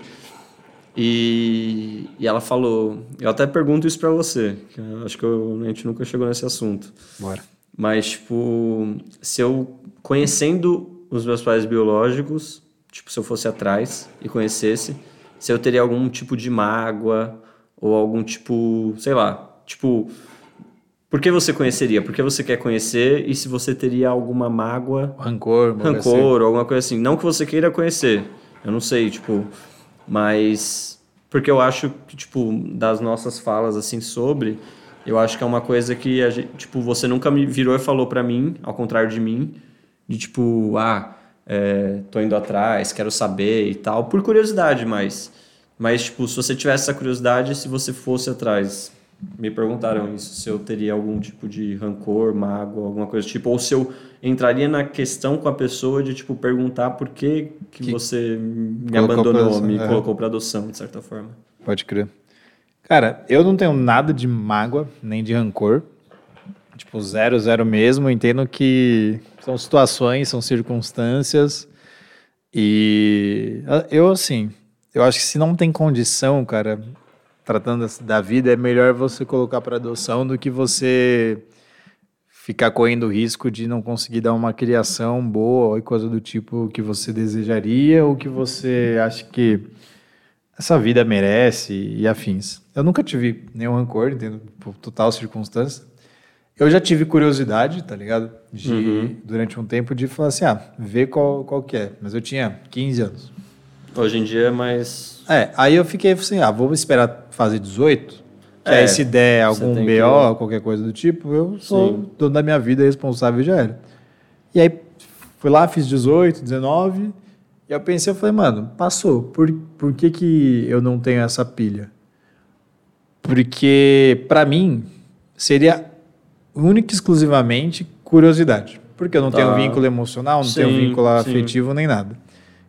e, e ela falou, eu até pergunto isso para você, que acho que eu, a gente nunca chegou nesse assunto. Bora. Mas, tipo, se eu, conhecendo os meus pais biológicos, tipo, se eu fosse atrás e conhecesse, se eu teria algum tipo de mágoa ou algum tipo, sei lá, tipo, por que você conheceria? Por que você quer conhecer e se você teria alguma mágoa, rancor, rancor, ou alguma coisa assim, não que você queira conhecer. Eu não sei, tipo, mas porque eu acho que tipo das nossas falas assim sobre, eu acho que é uma coisa que a gente, tipo você nunca me virou e falou para mim, ao contrário de mim, de tipo ah é, tô indo atrás, quero saber e tal, por curiosidade, mas mas tipo se você tivesse essa curiosidade, se você fosse atrás me perguntaram isso, se eu teria algum tipo de rancor, mágoa, alguma coisa tipo, ou se eu entraria na questão com a pessoa de tipo perguntar por que, que, que você me abandonou, me é. colocou para adoção, de certa forma. Pode crer. Cara, eu não tenho nada de mágoa, nem de rancor. Tipo, zero, zero mesmo. Entendo que são situações, são circunstâncias. E eu, assim, eu acho que se não tem condição, cara, tratando da vida, é melhor você colocar para adoção do que você ficar correndo o risco de não conseguir dar uma criação boa ou coisa do tipo que você desejaria ou que você acha que essa vida merece e afins. Eu nunca tive nenhum rancor, entendo, por total circunstância. Eu já tive curiosidade, tá ligado? De, uhum. durante um tempo, de falar assim, ah, ver qual, qual que é. Mas eu tinha 15 anos. Hoje em dia é mais. É, aí eu fiquei assim, ah, vou esperar fazer 18. Que é, aí se der algum BO, que... qualquer coisa do tipo, eu sou Sim. dono da minha vida, responsável já era. E aí fui lá, fiz 18, 19. E eu pensei, eu falei, mano, passou. Por, por que, que eu não tenho essa pilha? Porque, para mim, seria única e exclusivamente curiosidade. Porque eu não tá. tenho vínculo emocional, não sim, tenho vínculo sim. afetivo nem nada.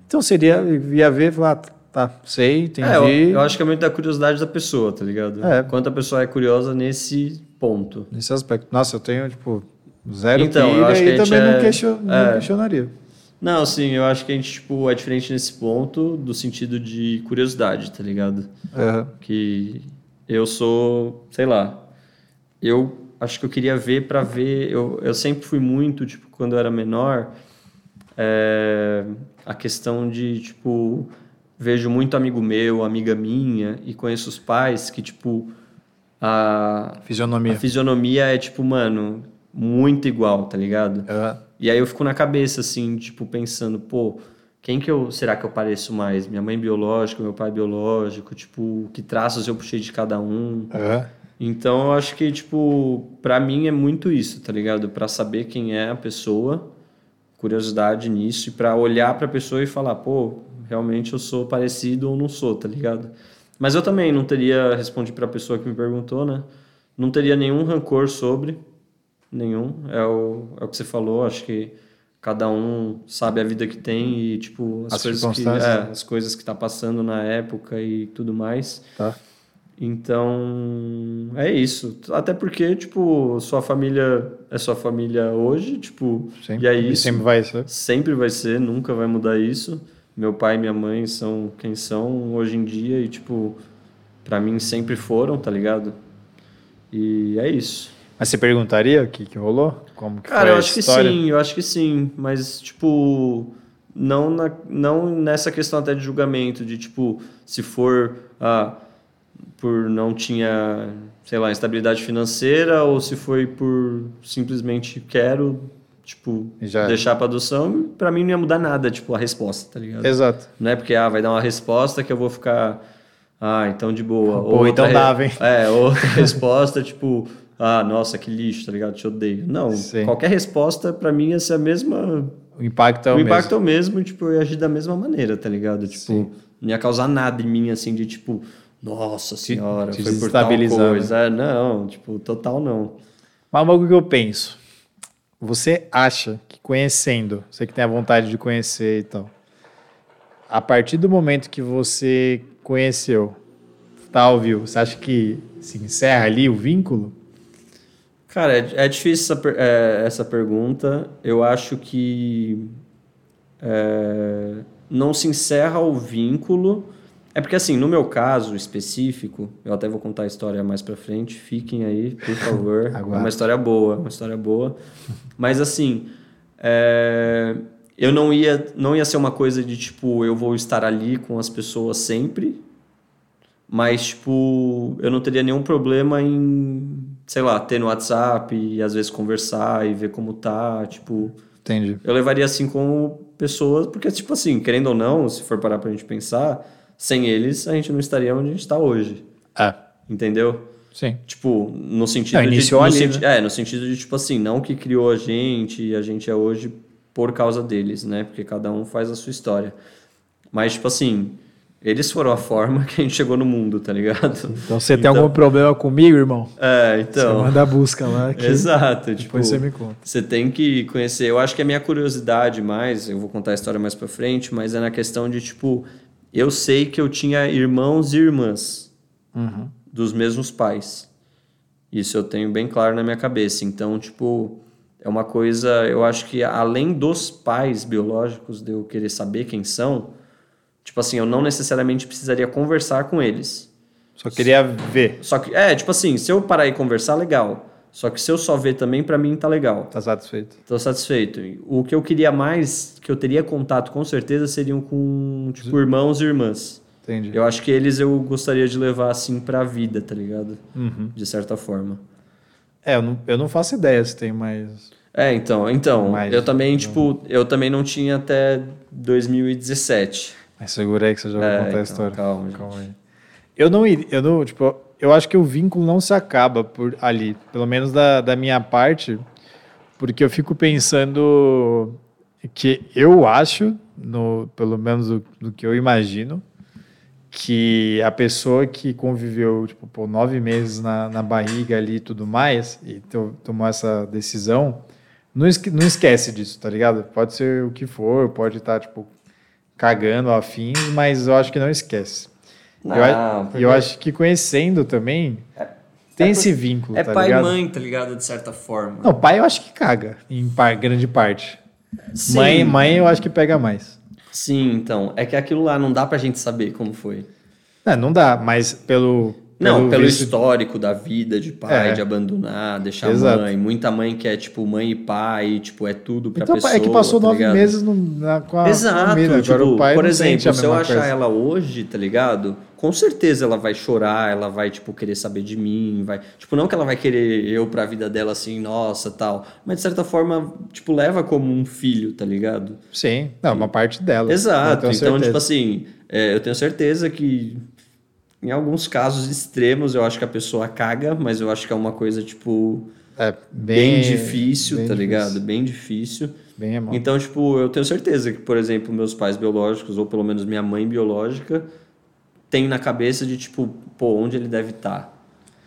Então seria, ia ver falar, tá, sei, entendi. É, eu, eu, acho que é muito da curiosidade da pessoa, tá ligado? É. Quanto a pessoa é curiosa nesse ponto. Nesse aspecto. Nossa, eu tenho, tipo, zero então, pilha eu acho que e também é... não, question, é. não questionaria. Não, sim, eu acho que a gente, tipo, é diferente nesse ponto, do sentido de curiosidade, tá ligado? Uhum. Que eu sou, sei lá, eu acho que eu queria ver para ver, eu, eu sempre fui muito, tipo, quando eu era menor, é, a questão de, tipo, vejo muito amigo meu, amiga minha, e conheço os pais que, tipo, a fisionomia, a fisionomia é, tipo, mano, muito igual, tá ligado? Uhum. E aí eu fico na cabeça, assim, tipo, pensando, pô, quem que eu, será que eu pareço mais? Minha mãe biológica, meu pai biológico, tipo, que traços eu puxei de cada um? Uhum. Então eu acho que, tipo, pra mim é muito isso, tá ligado? Pra saber quem é a pessoa curiosidade nisso e para olhar para a pessoa e falar, pô, realmente eu sou parecido ou não sou, tá ligado? Mas eu também não teria, respondi para a pessoa que me perguntou, né? Não teria nenhum rancor sobre, nenhum. É o, é o que você falou, acho que cada um sabe a vida que tem e, tipo, as, As coisas que, é, né? as coisas que tá passando na época e tudo mais. Tá. Então, é isso. Até porque, tipo, sua família é sua família hoje, tipo, Sempre, e é isso. sempre vai ser. Sempre vai ser, nunca vai mudar isso. Meu pai e minha mãe são quem são hoje em dia e, tipo, pra mim sempre foram, tá ligado? E é isso. Mas você perguntaria o que, que rolou? Como que Cara, foi eu acho que sim, eu acho que sim. Mas, tipo, não, na, não nessa questão até de julgamento, de tipo, se for ah, por não tinha, sei lá, instabilidade financeira, ou se foi por simplesmente quero, tipo, Já deixar pra adoção, pra mim não ia mudar nada, tipo, a resposta, tá ligado? Exato. Não é porque, ah, vai dar uma resposta que eu vou ficar. Ah, então de boa. Pô, Outra então dava, hein? É, outra resposta, tipo, ah, nossa, que lixo, tá ligado? Te odeio. Não, Sim. qualquer resposta pra mim ia ser a mesma. O impacto é o, o mesmo. impacto é o mesmo, tipo, eu ia agir da mesma maneira, tá ligado? Tipo, Sim. não ia causar nada em mim, assim, de tipo, nossa senhora, te foi por tal né? coisa. É, não, tipo, total não. Mas um bagulho que eu penso. Você acha que conhecendo, você que tem a vontade de conhecer e tal, a partir do momento que você conheceu, tá ao vivo, você acha que se encerra ali o vínculo? Cara, é, é difícil essa, é, essa pergunta. Eu acho que é, não se encerra o vínculo. É porque, assim, no meu caso específico, eu até vou contar a história mais pra frente, fiquem aí, por favor. é uma história boa, uma história boa. Mas, assim, é, eu não ia, não ia ser uma coisa de, tipo, eu vou estar ali com as pessoas sempre, mas, tipo, eu não teria nenhum problema em, sei lá, ter no WhatsApp e às vezes conversar e ver como tá, tipo... Entendi. Eu levaria assim como pessoas, porque, tipo assim, querendo ou não, se for parar pra gente pensar, sem eles a gente não estaria onde a gente tá hoje, É, entendeu? sim. Tipo, no sentido Não, de... no ali, senti- né? É, no sentido de, tipo assim, não que criou a gente e a gente é hoje por causa deles, né? Porque cada um faz a sua história. Mas, tipo assim, eles foram a forma que a gente chegou no mundo, tá ligado? Então você tem algum problema comigo, irmão? É, Você então... manda a busca lá que Exato, tipo... depois você me conta. Você tem que conhecer. Eu acho que a minha curiosidade mais, eu vou contar a história mais pra frente, mas é na questão de tipo, eu sei que eu tinha irmãos e irmãs Uhum. dos mesmos pais. Isso eu tenho bem claro na minha cabeça. Então, tipo, é uma coisa, eu acho que além dos pais biológicos de eu querer saber quem são, tipo assim, eu não necessariamente precisaria conversar com eles. Só queria ver. Só que é, tipo assim, se eu parar e conversar, legal. Só que se eu só ver também, pra mim tá legal. Tá satisfeito? Tô satisfeito. O que eu queria mais, que eu teria contato com certeza, seriam com, tipo, irmãos e irmãs. Entendi. Eu acho que eles eu gostaria de levar, assim, pra vida, tá ligado? Uhum. De certa forma. É, eu não, eu não faço ideia se tem mais. É, então, então, Mas- eu também, tipo, eu também não tinha até 2017. Mas segura aí que você já vai É, contar a então, história. calma, aí. Eu não iria, eu não, tipo, eu acho que o vínculo não se acaba por ali, pelo menos da, da minha parte, porque eu fico pensando que eu acho, no, pelo menos do, do que eu imagino, que a pessoa que conviveu, tipo, por nove meses na, na barriga ali e tudo mais, e to- tomou essa decisão, não, esque- não esquece disso, tá ligado? Pode ser o que for, pode estar, tipo, cagando afins, mas eu acho que não esquece. Não, eu, porque- eu acho que conhecendo também, tem é esse por- vínculo, É tá pai e ligado? mãe, tá ligado? De certa forma. Não, pai eu acho que caga, em par- grande parte. Sim. Mãe, mãe eu acho que pega mais. Sim, então. É que aquilo lá não dá pra gente saber como foi. Não, não dá, mas pelo. Não, pelo visto- histórico da vida de pai, É. de abandonar, deixar Exato. mãe. Muita mãe que é, tipo, mãe e pai, tipo, é tudo pra Então, pessoa. é que passou tá nove ligado? meses no, na, com a, Exato, a mina. tipo, Agora o pai por exemplo, se eu mesma achar coisa. ela hoje, tá ligado? Com certeza ela vai chorar, ela vai, tipo, querer saber de mim, vai... Tipo, não que ela vai querer eu pra vida dela, assim, nossa, tal. Mas, de certa forma, tipo, leva como um filho, tá ligado? Sim, não, uma parte dela. eu Exato. Então, certeza. tipo assim, é, eu tenho certeza que em alguns casos extremos eu acho que a pessoa caga, mas eu acho que é uma coisa, tipo, É bem, bem, difícil, bem tá difícil. ligado? Bem difícil. Bem remoto. Então, tipo, eu tenho certeza que, por exemplo, meus pais biológicos, ou pelo menos minha mãe biológica, tem na cabeça de, tipo, pô, onde ele deve estar?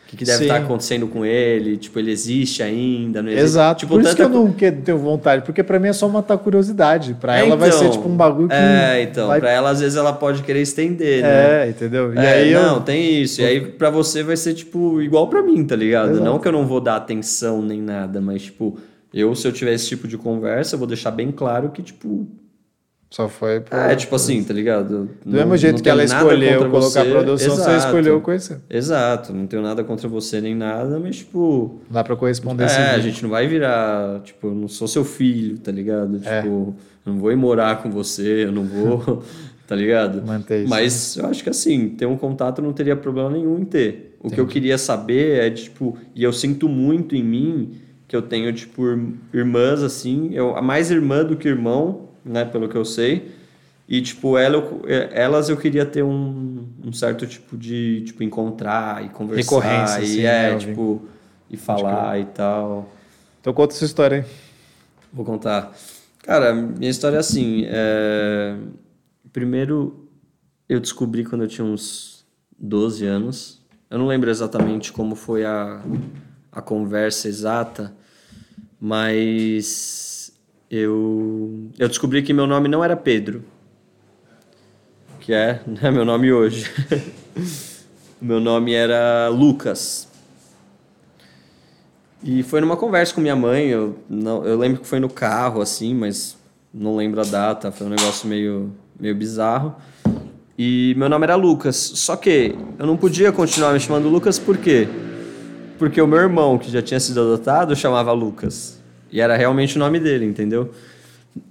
O que, que deve Sim. estar acontecendo com ele? Tipo, ele existe ainda? Não existe? Exato. Tipo, Por isso que eu tanta não tenho vontade, porque pra mim é só matar curiosidade. Pra É, ela vai ser então, tipo um bagulho que. É, então, vai... pra ela às vezes ela pode querer estender, né? É, entendeu? E É, aí eu. não, tem isso. E aí pra você vai ser, tipo, igual pra mim, tá ligado? Exato. Não que eu não vou dar atenção nem nada, mas, tipo, eu, se eu tiver esse tipo de conversa, eu vou deixar bem claro que, tipo, Só foi. Por... é, tipo assim, tá ligado? Do mesmo jeito que ela escolheu colocar a produção, você escolheu conhecer. Exato, não tenho nada contra você nem nada, mas, tipo, Não dá pra corresponder é, a gente não vai virar, tipo, eu não sou seu filho, tá ligado? É. Tipo, eu não vou ir morar com você, eu não vou, tá ligado? Manter isso. Mas eu acho que assim, ter um contato não teria problema nenhum em ter. O que eu queria saber é, tipo, e eu sinto muito em mim que eu tenho, tipo, ir- irmãs, assim, eu, a mais irmã do que irmão, né, pelo que eu sei. E, tipo, ela, eu- elas eu queria ter um, um certo tipo de, tipo, encontrar e conversar. Recorrência, e, assim, é, né, tipo, e falar e tal. Então conta essa história aí. Vou contar. Cara, minha história é assim. é, Primeiro, eu descobri quando eu tinha uns 12 anos. Eu não lembro exatamente como foi a, a conversa exata, mas eu, eu descobri que meu nome não era Pedro, que é né, meu nome hoje. meu nome era Lucas. E foi numa conversa com minha mãe, eu, não, eu lembro que foi no carro, assim, mas não lembro a data, foi um negócio meio, meio bizarro. E meu nome era Lucas, só que eu não podia continuar me chamando Lucas, por quê? Porque o meu irmão, que já tinha sido adotado, chamava Lucas. E era realmente o nome dele, entendeu?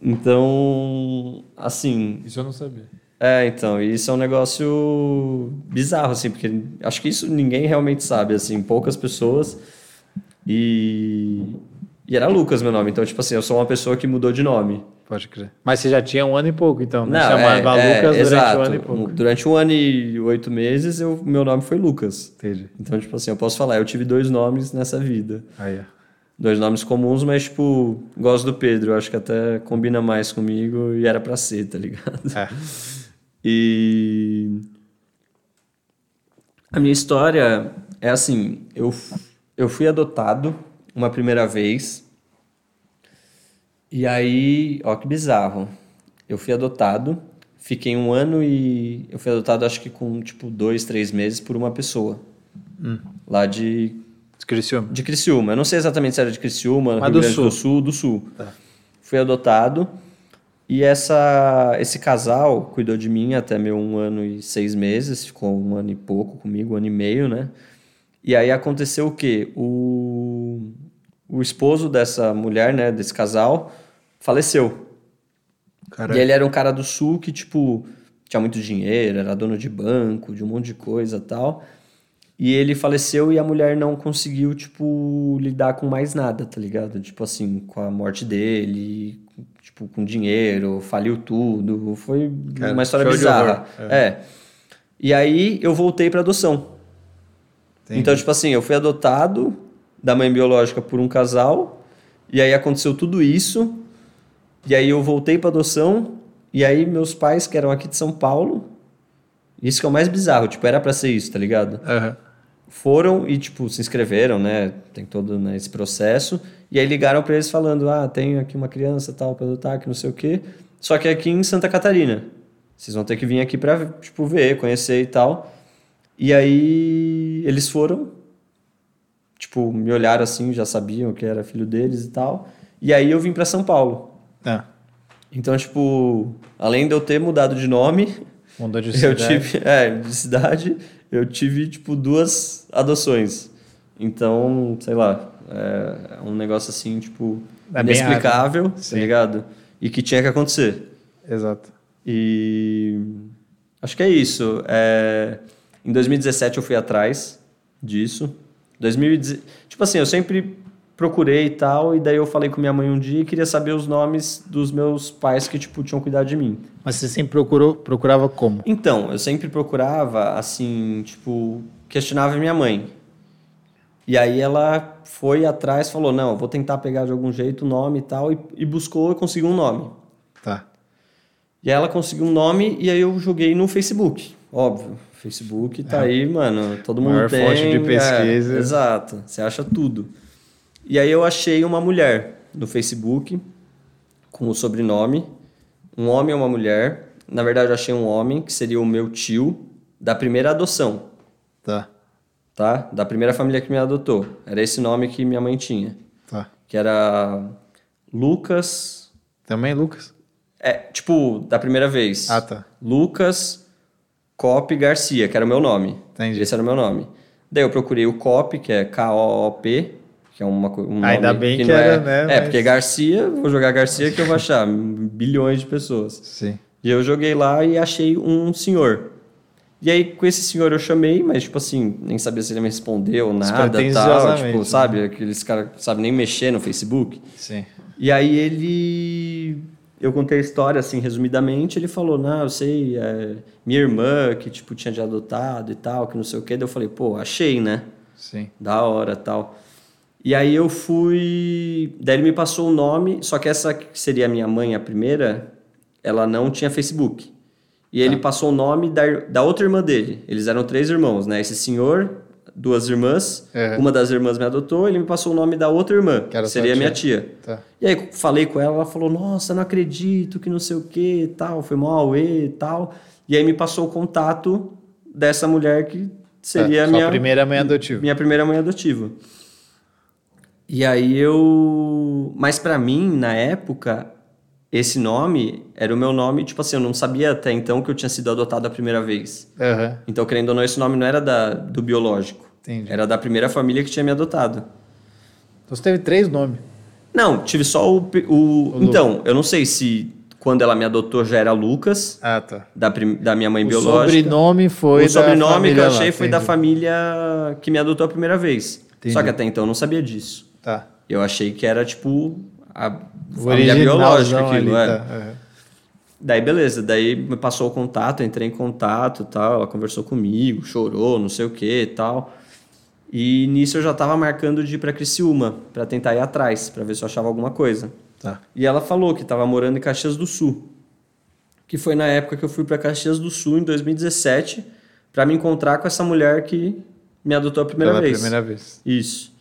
Então, assim, Isso eu não sabia. é, então, e isso é um negócio bizarro, assim, porque acho que isso ninguém realmente sabe, assim, poucas pessoas. E. E era Lucas meu nome, então, tipo assim, eu sou uma pessoa que mudou de nome. Pode crer. Mas você já tinha um ano e pouco, então. né? Não, Chamava é, é, Lucas durante exato. um ano e pouco. Durante um ano e oito meses, eu, meu nome foi Lucas. Entendi. Então, tipo assim, eu posso falar, eu tive dois nomes nessa vida. Aí, ó. Dois nomes comuns, mas, tipo, gosto do Pedro, acho que até combina mais comigo e era pra ser, tá ligado? É. E a minha história é assim, eu, eu fui adotado uma primeira vez. E aí, ó que bizarro. Eu fui adotado, fiquei um ano e eu fui adotado acho que com tipo dois, três meses por uma pessoa. Lá de, Criciúma. de Criciúma. Eu não sei exatamente se era de Criciúma, Mas Rio do Grande Sul. do Sul, do Sul. Tá. Fui adotado. E essa, esse casal cuidou de mim até meu um ano e seis meses, ficou um ano e pouco comigo, um ano e meio, né? E aí aconteceu o quê? O, o esposo dessa mulher, né, desse casal, faleceu. E ele era um cara do sul que, tipo, tinha muito dinheiro, era dono de banco, de um monte de coisa e tal. E ele faleceu e a mulher não conseguiu, tipo, lidar com mais nada, tá ligado? Tipo assim, com a morte dele, tipo, com dinheiro, faliu tudo. Foi Cara, uma história bizarra. horror. É. E aí eu voltei pra adoção. Entendi. Então, tipo assim, eu fui adotado da mãe biológica por um casal, e aí aconteceu tudo isso, e aí eu voltei pra adoção, e aí meus pais, que eram aqui de São Paulo, isso que é o mais bizarro, tipo, era pra ser isso, tá ligado? Aham. Foram e, tipo, se inscreveram, né? Tem todo né, esse processo, e aí ligaram pra eles falando: ah, tenho aqui uma criança tal pra adotar, que não sei o quê, só que é aqui em Santa Catarina. Vocês vão ter que vir aqui pra, tipo, ver, conhecer e tal. E aí eles foram, tipo, me olharam assim, já sabiam que era filho deles e tal. E aí eu vim pra São Paulo. Ah, Então, tipo, além de eu ter mudado de nome, mudou de eu cidade. tive, é, de cidade, eu tive, tipo, duas adoções. Então, sei lá, é um negócio assim, tipo, É inexplicável, tá ligado? E que tinha que acontecer. Exato. E acho que é isso. É, Em 2017 eu fui atrás disso. 2010... Tipo assim, eu sempre procurei e tal, e daí eu falei com minha mãe um dia e queria saber os nomes dos meus pais que, tipo, tinham cuidado de mim. Mas você sempre procurou, procurava como? Então, eu sempre procurava, assim, tipo, questionava minha mãe. E aí ela foi atrás, falou, não, eu vou tentar pegar de algum jeito o nome e tal, e, e buscou e conseguiu um nome. Tá. E aí ela conseguiu um nome e aí eu joguei no Facebook, óbvio. Facebook tá aí, mano, todo mundo Maior tem. fonte de é, pesquisa. exato, você acha tudo. E aí eu achei uma mulher no Facebook com o sobrenome, um homem e uma mulher. Na verdade, eu achei um homem que seria o meu tio da primeira adoção, Tá. tá? Da primeira família que me adotou. Era esse nome que minha mãe tinha, Tá. que era Lucas, Também, Lucas? é, tipo, da primeira vez. Ah, tá. Lucas Cop Garcia, que era o meu nome. Entendi. Esse era o meu nome. Daí eu procurei o Cop, que é K-O-O-P, que é uma, um Ainda bem que não era, é, né, É, mas- porque Garcia, vou jogar Garcia que eu vou achar bilhões de pessoas. Sim. E eu joguei lá e achei um senhor. E aí, com esse senhor eu chamei, mas, tipo assim, nem sabia se ele me respondeu, nada, tal. Tipo, né? sabe? Aqueles caras que sabem nem mexer no Facebook. Sim. E aí ele. Eu contei a história, assim, resumidamente. Ele falou: Não, eu sei, é, minha irmã que, tipo, tinha de adotado e tal, que não sei o quê. Daí eu falei: Pô, achei, né? Sim. Da hora tal. E aí eu fui. Daí ele me passou o nome, só que essa que seria a minha mãe, a primeira, ela não tinha Facebook. E ele passou o nome da, da outra irmã dele. Eles eram três irmãos, né? Esse senhor, duas irmãs. Uhum. Uma das irmãs me adotou, ele me passou o nome da outra irmã, Que seria tia. minha tia. Tá. E aí falei com ela, ela falou, nossa, não acredito, que não sei o que e tal, foi auê e tal. E aí me passou o contato dessa mulher que seria a Tá, Sua minha, primeira mãe adotiva. minha primeira mãe adotiva. E aí eu... Mas pra mim, na época, esse nome era o meu nome, tipo assim, eu não sabia até então que eu tinha sido adotado a primeira vez. Aham. Então, querendo ou não, esse nome não era da, do biológico. Entendi. Era da primeira família que tinha me adotado. Então você teve três nomes. Não, tive só o. o O então, eu não sei se quando ela me adotou já era Lucas, Ah, tá. da, da minha mãe O biológica. sobrenome foi o sobrenome que eu lá, achei foi da família que me adotou a primeira vez. Entendi. Só que até então eu não sabia disso. Tá. Eu achei que era tipo a família biológica aquilo, ali, é. tá. Aham. Daí beleza, daí me passou o contato, entrei em contato e tal, ela conversou comigo, chorou, não sei o que e tal. E nisso eu já tava marcando de ir pra Criciúma, pra tentar ir atrás, pra ver se eu achava alguma coisa. Tá. E ela falou que estava morando em Caxias do Sul. Que foi na época que eu fui para Caxias do Sul, em 2017, para me encontrar com essa mulher que me adotou a primeira Pela vez. primeira vez. Isso.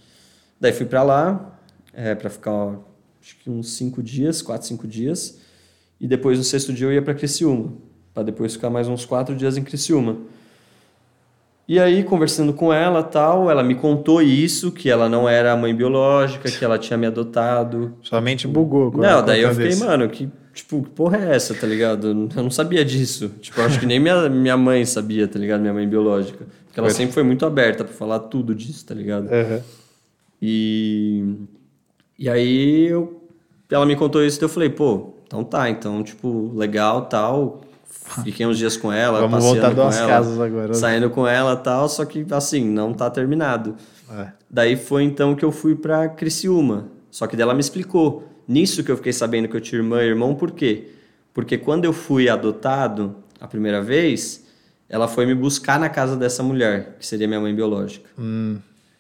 Daí fui para lá, é, para ficar ó, acho que uns cinco dias, quatro, cinco dias. E depois no sexto dia eu ia para Criciúma, para depois ficar mais uns quatro dias em Criciúma. E aí, conversando com ela tal, ela me contou isso, que ela não era a mãe biológica, que ela tinha me adotado, Sua mente bugou. não, daí eu fiquei, desse. mano, que, tipo, que porra é essa, tá ligado? Eu não sabia disso. Tipo, acho que nem minha, minha mãe sabia, tá ligado? Minha mãe biológica. Porque ela Foi. sempre foi muito aberta pra falar tudo disso, tá ligado? Aham. E. E aí eu, ela me contou isso e eu falei, pô, então tá, então, tipo, legal tal. Fiquei uns dias com ela, Vamos voltar duas ela, casas agora. saindo com ela tal, só que assim, não tá terminado. É. Daí foi então que eu fui pra Criciúma. Só que dela me explicou. Nisso que eu fiquei sabendo que eu tinha irmã e irmão, por quê? Porque quando eu fui adotado a primeira vez, ela foi me buscar na casa dessa mulher, que seria minha mãe biológica. Hum,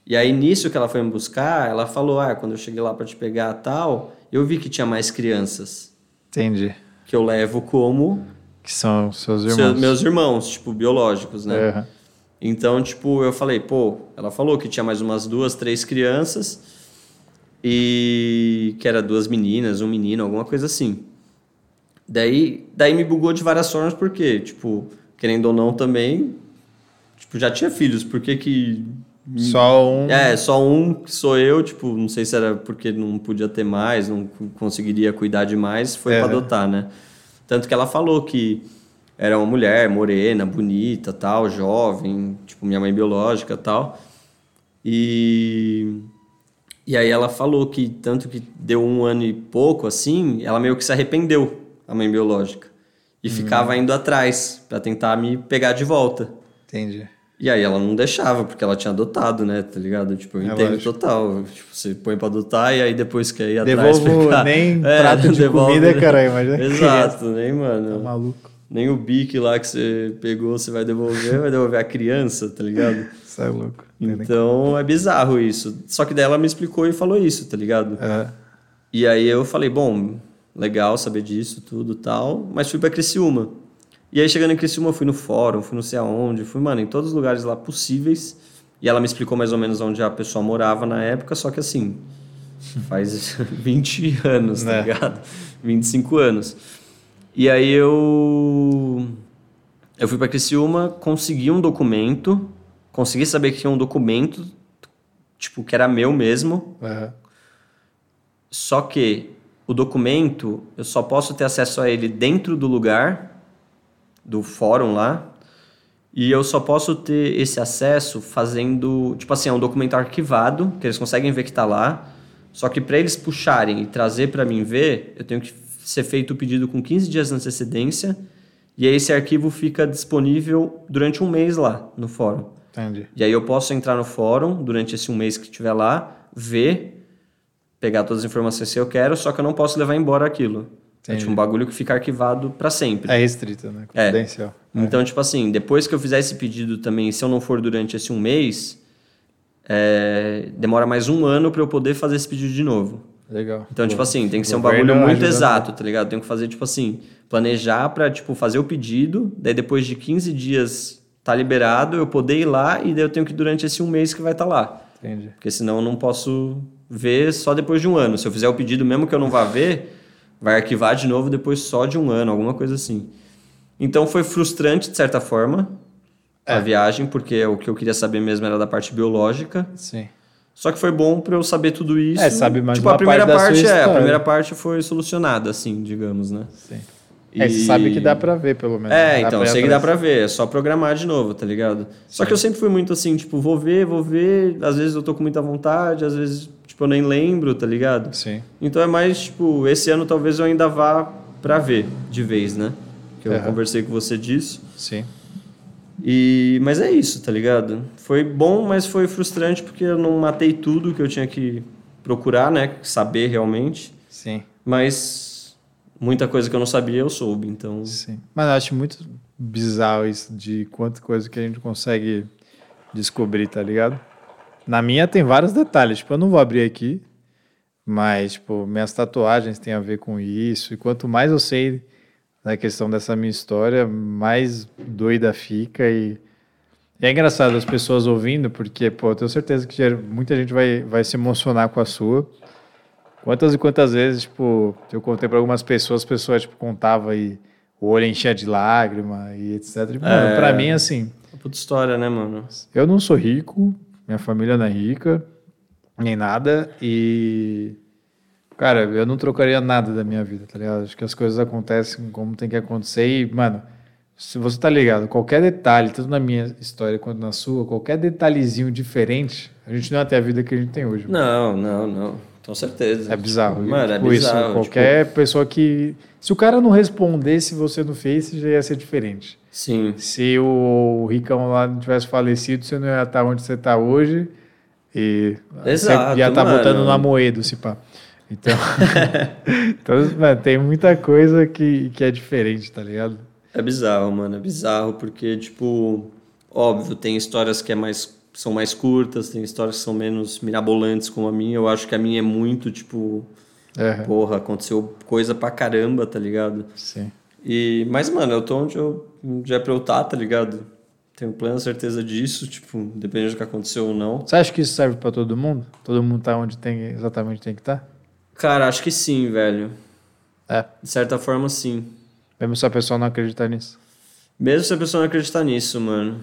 E aí nisso que ela foi me buscar, ela falou: "Ah, quando eu cheguei lá pra te pegar tal, eu vi que tinha mais crianças entendi. que eu levo como Que são seus irmãos. seus- meus irmãos, tipo biológicos, né? Aham. Então, tipo, eu falei, pô, ela falou que tinha mais umas duas, três crianças e que era duas meninas, um menino, alguma coisa assim. Daí, daí me bugou de várias formas, porque, tipo, querendo ou não também, tipo, já tinha filhos, por que que... Só um. É, só um que sou eu, tipo, não sei se era porque não podia ter mais, não co- conseguiria cuidar de mais, foi É. pra adotar, né? Tanto que ela falou que era uma mulher morena, bonita, tal, jovem, tipo, minha mãe biológica, tal. E e aí ela falou que tanto que deu um ano e pouco assim, ela meio que se arrependeu, a mãe biológica, e ficava indo atrás pra tentar me pegar de volta. Entendi. E aí ela não deixava, porque ela tinha adotado, né? Tá ligado? Tipo, eu É entendo lógico. total. Tipo, você põe pra adotar e aí depois quer ir atrás Devolvo pegar. nem É, prato de devolve- comida, caralho, imagina. Exato, nem, mano. Tá maluco. Nem o bique lá que você pegou, você vai devolver, vai devolver a criança, tá ligado? Isso é louco. Então é bizarro isso. Só que daí ela me explicou e falou isso, tá ligado? É. E aí eu falei, bom, legal saber disso, tudo tal, mas fui pra Criciúma. E aí chegando em Criciúma, eu fui no fórum, fui não sei aonde, fui, mano, em todos os lugares lá possíveis. E ela me explicou mais ou menos onde a pessoa morava na época, só que assim, faz 20 anos, tá Né. ligado? 25 anos. E aí eu eu fui pra Criciúma, consegui um documento, consegui saber que tinha um documento tipo que era meu mesmo, É. só que o documento eu só posso ter acesso a ele dentro do lugar do fórum lá. E eu só posso ter esse acesso fazendo, tipo assim, é um documento arquivado, que eles conseguem ver que tá lá. Só que para eles puxarem e trazer para mim ver, eu tenho que ser feito o pedido com 15 dias de antecedência. E aí esse arquivo fica disponível durante um mês lá no fórum. Entendi. E aí eu posso entrar no fórum durante esse um mês que estiver lá, ver, pegar todas as informações que eu quero, só que eu não posso levar embora aquilo. É Entendi. tipo um bagulho que fica arquivado para sempre. É restrito, né? Confidencial. Então, tipo assim, depois que eu fizer esse pedido também, se eu não for durante esse um mês, é, demora mais um ano para eu poder fazer esse pedido de novo. Legal. Então, tipo assim, tem que ser um bagulho muito ajudando. exato, tá ligado? Tem que fazer, tipo assim, planejar pra, tipo, fazer o pedido, daí depois de 15 dias tá liberado, eu poder ir lá e daí eu tenho que durante esse um mês que vai estar lá. Entendi. Porque senão eu não posso ver só depois de um ano. Se eu fizer o pedido, mesmo que eu não vá ver, vai arquivar de novo depois só de um ano, alguma coisa assim. Então foi frustrante, de certa forma, a É. viagem, porque o que eu queria saber mesmo era da parte biológica. Sim. Só que foi bom pra eu saber tudo isso. É, sabe mais tipo, uma a primeira parte parte, é, a primeira parte foi solucionada, assim, digamos, né? Sim. É, você E- sabe que dá pra ver, pelo menos. É, Dá então, sei que dá pra ver, é só programar de novo, tá ligado? Só que eu sempre fui muito assim, tipo, vou ver, vou ver, às vezes eu tô com muita vontade, às vezes, tipo, eu nem lembro, tá ligado? Sim. Então é mais, tipo, esse ano talvez eu ainda vá pra ver de vez, né? Que eu Aham. conversei com você disso. Sim. E, mas é isso, tá ligado? Foi bom, mas foi frustrante porque eu não matei tudo que eu tinha que procurar, né? Saber realmente. Sim. Mas muita coisa que eu não sabia eu soube, então. Sim. Mas eu acho muito bizarro isso de quanta coisa que a gente consegue descobrir, tá ligado? Na minha tem vários detalhes. Tipo, eu não vou abrir aqui, mas, tipo, minhas tatuagens têm a ver com isso. E quanto mais eu sei da questão dessa minha história, mais doida fica. E, e é engraçado as pessoas ouvindo, porque, pô, eu tenho certeza que muita gente vai, vai se emocionar com a sua. Quantas e quantas vezes, tipo, eu contei para algumas pessoas, as pessoas, tipo, contava e o olho enchia de lágrima e etc. Mano, É. pra mim, assim, Puta história, né, mano? eu não sou rico, minha família não é rica, nem nada, e. Cara, eu não trocaria nada da minha vida, tá ligado? Acho que as coisas acontecem como tem que acontecer e, mano, se você tá ligado, qualquer detalhe, tanto na minha história quanto na sua, qualquer detalhezinho diferente, a gente não ia ter a vida que a gente tem hoje. Não, não, não. Com certeza. É bizarro. Mano, é Tipo, bizarro. Isso, qualquer pessoa que. Se o cara não respondesse você no Face, já ia ser diferente. Tipo, sim. Se o Ricão lá não tivesse falecido, você não ia estar onde você está hoje. E Exato, você ia estar mano. botando no Amoedo, se pá. Então, então mano, tem muita coisa que, que é diferente, tá ligado? É bizarro, mano. É bizarro porque, tipo, óbvio, tem histórias que é mais, são mais curtas, tem histórias que são menos mirabolantes como a minha. Eu acho que a minha é muito, tipo, É, porra, aconteceu coisa pra caramba, tá ligado? sim. E, mas, mano, eu tô onde eu onde é pra eu estar, tá ligado? Tenho plena certeza disso, tipo, independente do que aconteceu ou não. Você acha que isso serve pra todo mundo? Todo mundo tá onde tem exatamente tem que estar? Tá? Cara, acho que sim, velho. É. De certa forma, sim. Mesmo se a pessoa não acreditar nisso. Mesmo se a pessoa não acreditar nisso, mano.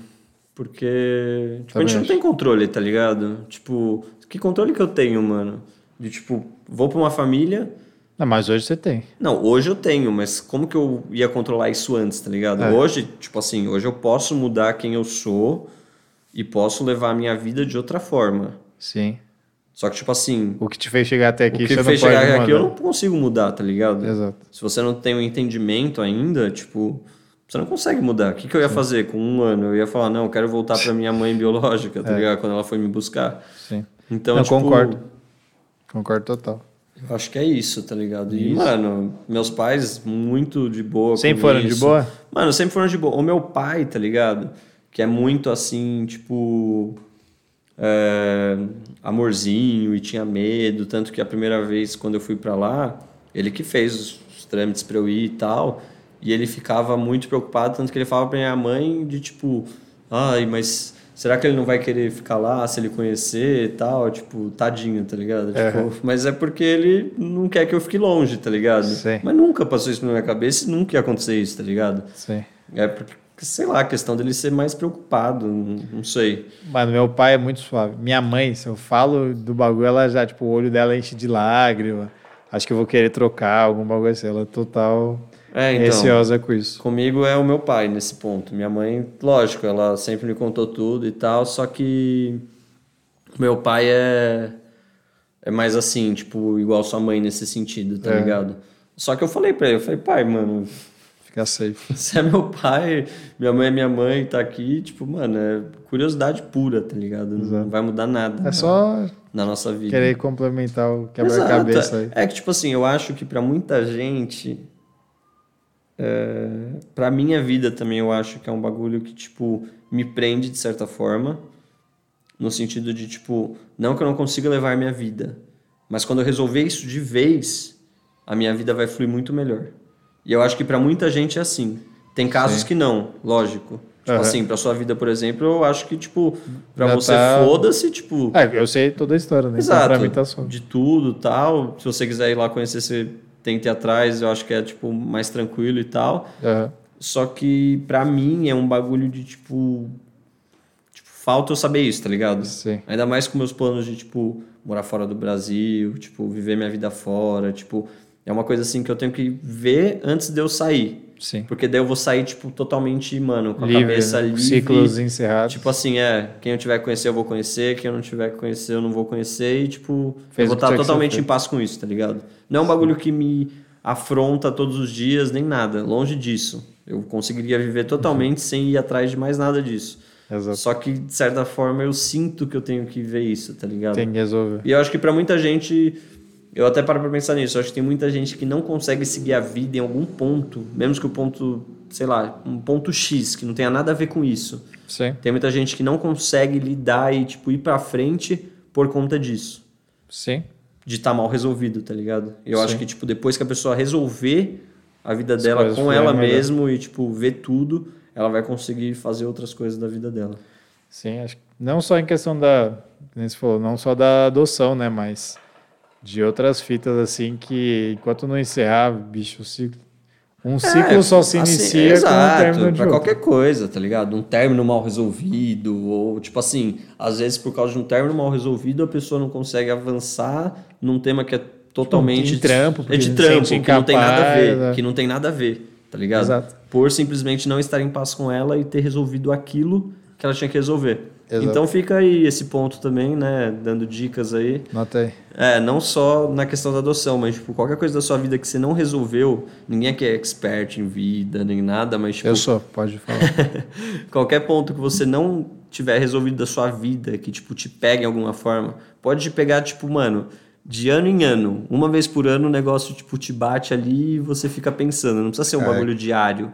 Porque, tipo, a gente não tem controle, tá ligado? Tipo, que controle que eu tenho, mano? De, tipo, vou pra uma família... Não, mas hoje você tem. Não, hoje eu tenho, mas como que eu ia controlar isso antes, tá ligado? É. Hoje, tipo assim, hoje eu posso mudar quem eu sou e posso levar a minha vida de outra forma. Sim. Só que, tipo assim, O que te fez chegar até aqui, o que me fez chegar aqui eu não consigo mudar, tá ligado? Exato. Se você não tem um entendimento ainda, tipo, você não consegue mudar. O que, que eu ia fazer com um ano? Eu ia falar, não, eu quero voltar pra minha mãe biológica, tá ligado? Quando ela foi me buscar. Sim. Então, É. Não, tipo, concordo. Concordo total. Eu acho que é isso, tá ligado? E, mano, meus pais, muito de boa. Sempre foram isso. de boa? Mano, sempre foram de boa. O meu pai, tá ligado? Que é muito assim, tipo. é, amorzinho e tinha medo. Tanto que a primeira vez quando eu fui pra lá, ele que fez os, os trâmites pra eu ir e tal. E ele ficava muito preocupado, tanto que ele falava pra minha mãe de tipo, ai, mas será que ele não vai querer ficar lá se ele conhecer e tal? Tipo, tadinho, tá ligado? Tipo, mas é porque ele não quer que eu fique longe, tá ligado? Sim. Mas nunca passou isso na minha cabeça e nunca ia acontecer isso, tá ligado? Sim. É porque, sei lá, a questão dele ser mais preocupado, não, não sei. Mano, meu pai é muito suave. Minha mãe, se eu falo do bagulho, ela já, tipo, o olho dela enche de lágrima. Acho que eu vou querer trocar algum bagulho assim. Ela é total É, então. receosa com isso. Comigo é o meu pai nesse ponto. Minha mãe, lógico, ela sempre me contou tudo e tal, só que meu pai é é mais assim, tipo, igual sua mãe nesse sentido, tá É. ligado? Só que eu falei pra ele, eu falei, pai, mano, Fica safe. você é meu pai, minha mãe é minha mãe, tá aqui, tipo, mano, é curiosidade pura, tá ligado? Não Exato. vai mudar nada É só na nossa vida. querer complementar o quebra-cabeça aí. É que, tipo assim, eu acho que pra muita gente. É, pra minha vida também, eu acho que é um bagulho que, tipo, me prende de certa forma. No sentido de, tipo, não que eu não consiga levar minha vida, mas quando eu resolver isso de vez, a minha vida vai fluir muito melhor. E eu acho que pra muita gente é assim. Tem casos Sim. que não, lógico. Tipo Aham. assim, pra sua vida, por exemplo, eu acho que, tipo, pra Já você tá- foda-se, tipo. É, eu sei toda a história, né? Então, Exato. mim tá. De tudo tal. Se você quiser ir lá conhecer, você tem que ir atrás. Eu acho que é, tipo, mais tranquilo e tal. Aham. Só que, pra mim, é um bagulho de, tipo... Tipo, falta eu saber isso, tá ligado? Sim. Ainda mais com meus planos de, tipo, morar fora do Brasil, tipo, viver minha vida fora, tipo... É uma coisa, assim, que eu tenho que ver antes de eu sair. Sim. Porque daí eu vou sair, tipo, totalmente, mano, com a Livre, cabeça né? livre. Ciclos encerrados. Tipo assim, é, quem eu tiver que conhecer eu vou conhecer, quem eu não tiver que conhecer eu não vou conhecer e, tipo, Fez eu vou estar ser totalmente em paz com isso, tá ligado? Não é um bagulho que me afronta todos os dias, nem nada, longe disso. Eu conseguiria viver totalmente sem ir atrás de mais nada disso. Exato. Só que, de certa forma, eu sinto que eu tenho que ver isso, tá ligado? Tem que resolver. E eu acho que pra muita gente, eu até paro pra pensar nisso, eu acho que tem muita gente que não consegue seguir a vida em algum ponto, mesmo que o ponto, sei lá, um ponto X, que não tenha nada a ver com isso. Sim. Tem muita gente que não consegue lidar e, tipo, ir pra frente por conta disso. Sim. De estar mal resolvido, tá ligado? Eu Sim. acho que, tipo, depois que a pessoa resolver a vida As dela com ela mesmo e, tipo, ver tudo, ela vai conseguir fazer outras coisas da vida dela. Sim, acho que não só em questão da, como você falou, não só da adoção, né, mas de outras fitas assim que enquanto não encerrar, bicho, o ciclo, um ciclo só se assim, inicia com o exato, término de pra outro. qualquer coisa, tá ligado? Um término mal resolvido, ou tipo assim, às vezes por causa de um término mal resolvido, a pessoa não consegue avançar num tema que é totalmente de trampo, é de trampo, que não tem nada a incapaz, ver, né? que não tem nada a ver, tá ligado? Exato. Por simplesmente não estar em paz com ela e ter resolvido aquilo que ela tinha que resolver. Exato. Então fica aí esse ponto também, né, dando dicas aí. Nota aí. É, não só na questão da adoção, mas tipo, qualquer coisa da sua vida que você não resolveu, ninguém aqui é expert em vida, nem nada, mas tipo, Eu sou, pode falar. qualquer ponto que você não tiver resolvido da sua vida, que tipo te pega em alguma forma, pode te pegar tipo, mano, de ano em ano, uma vez por ano o negócio tipo te bate ali e você fica pensando, não precisa ser um É. bagulho diário.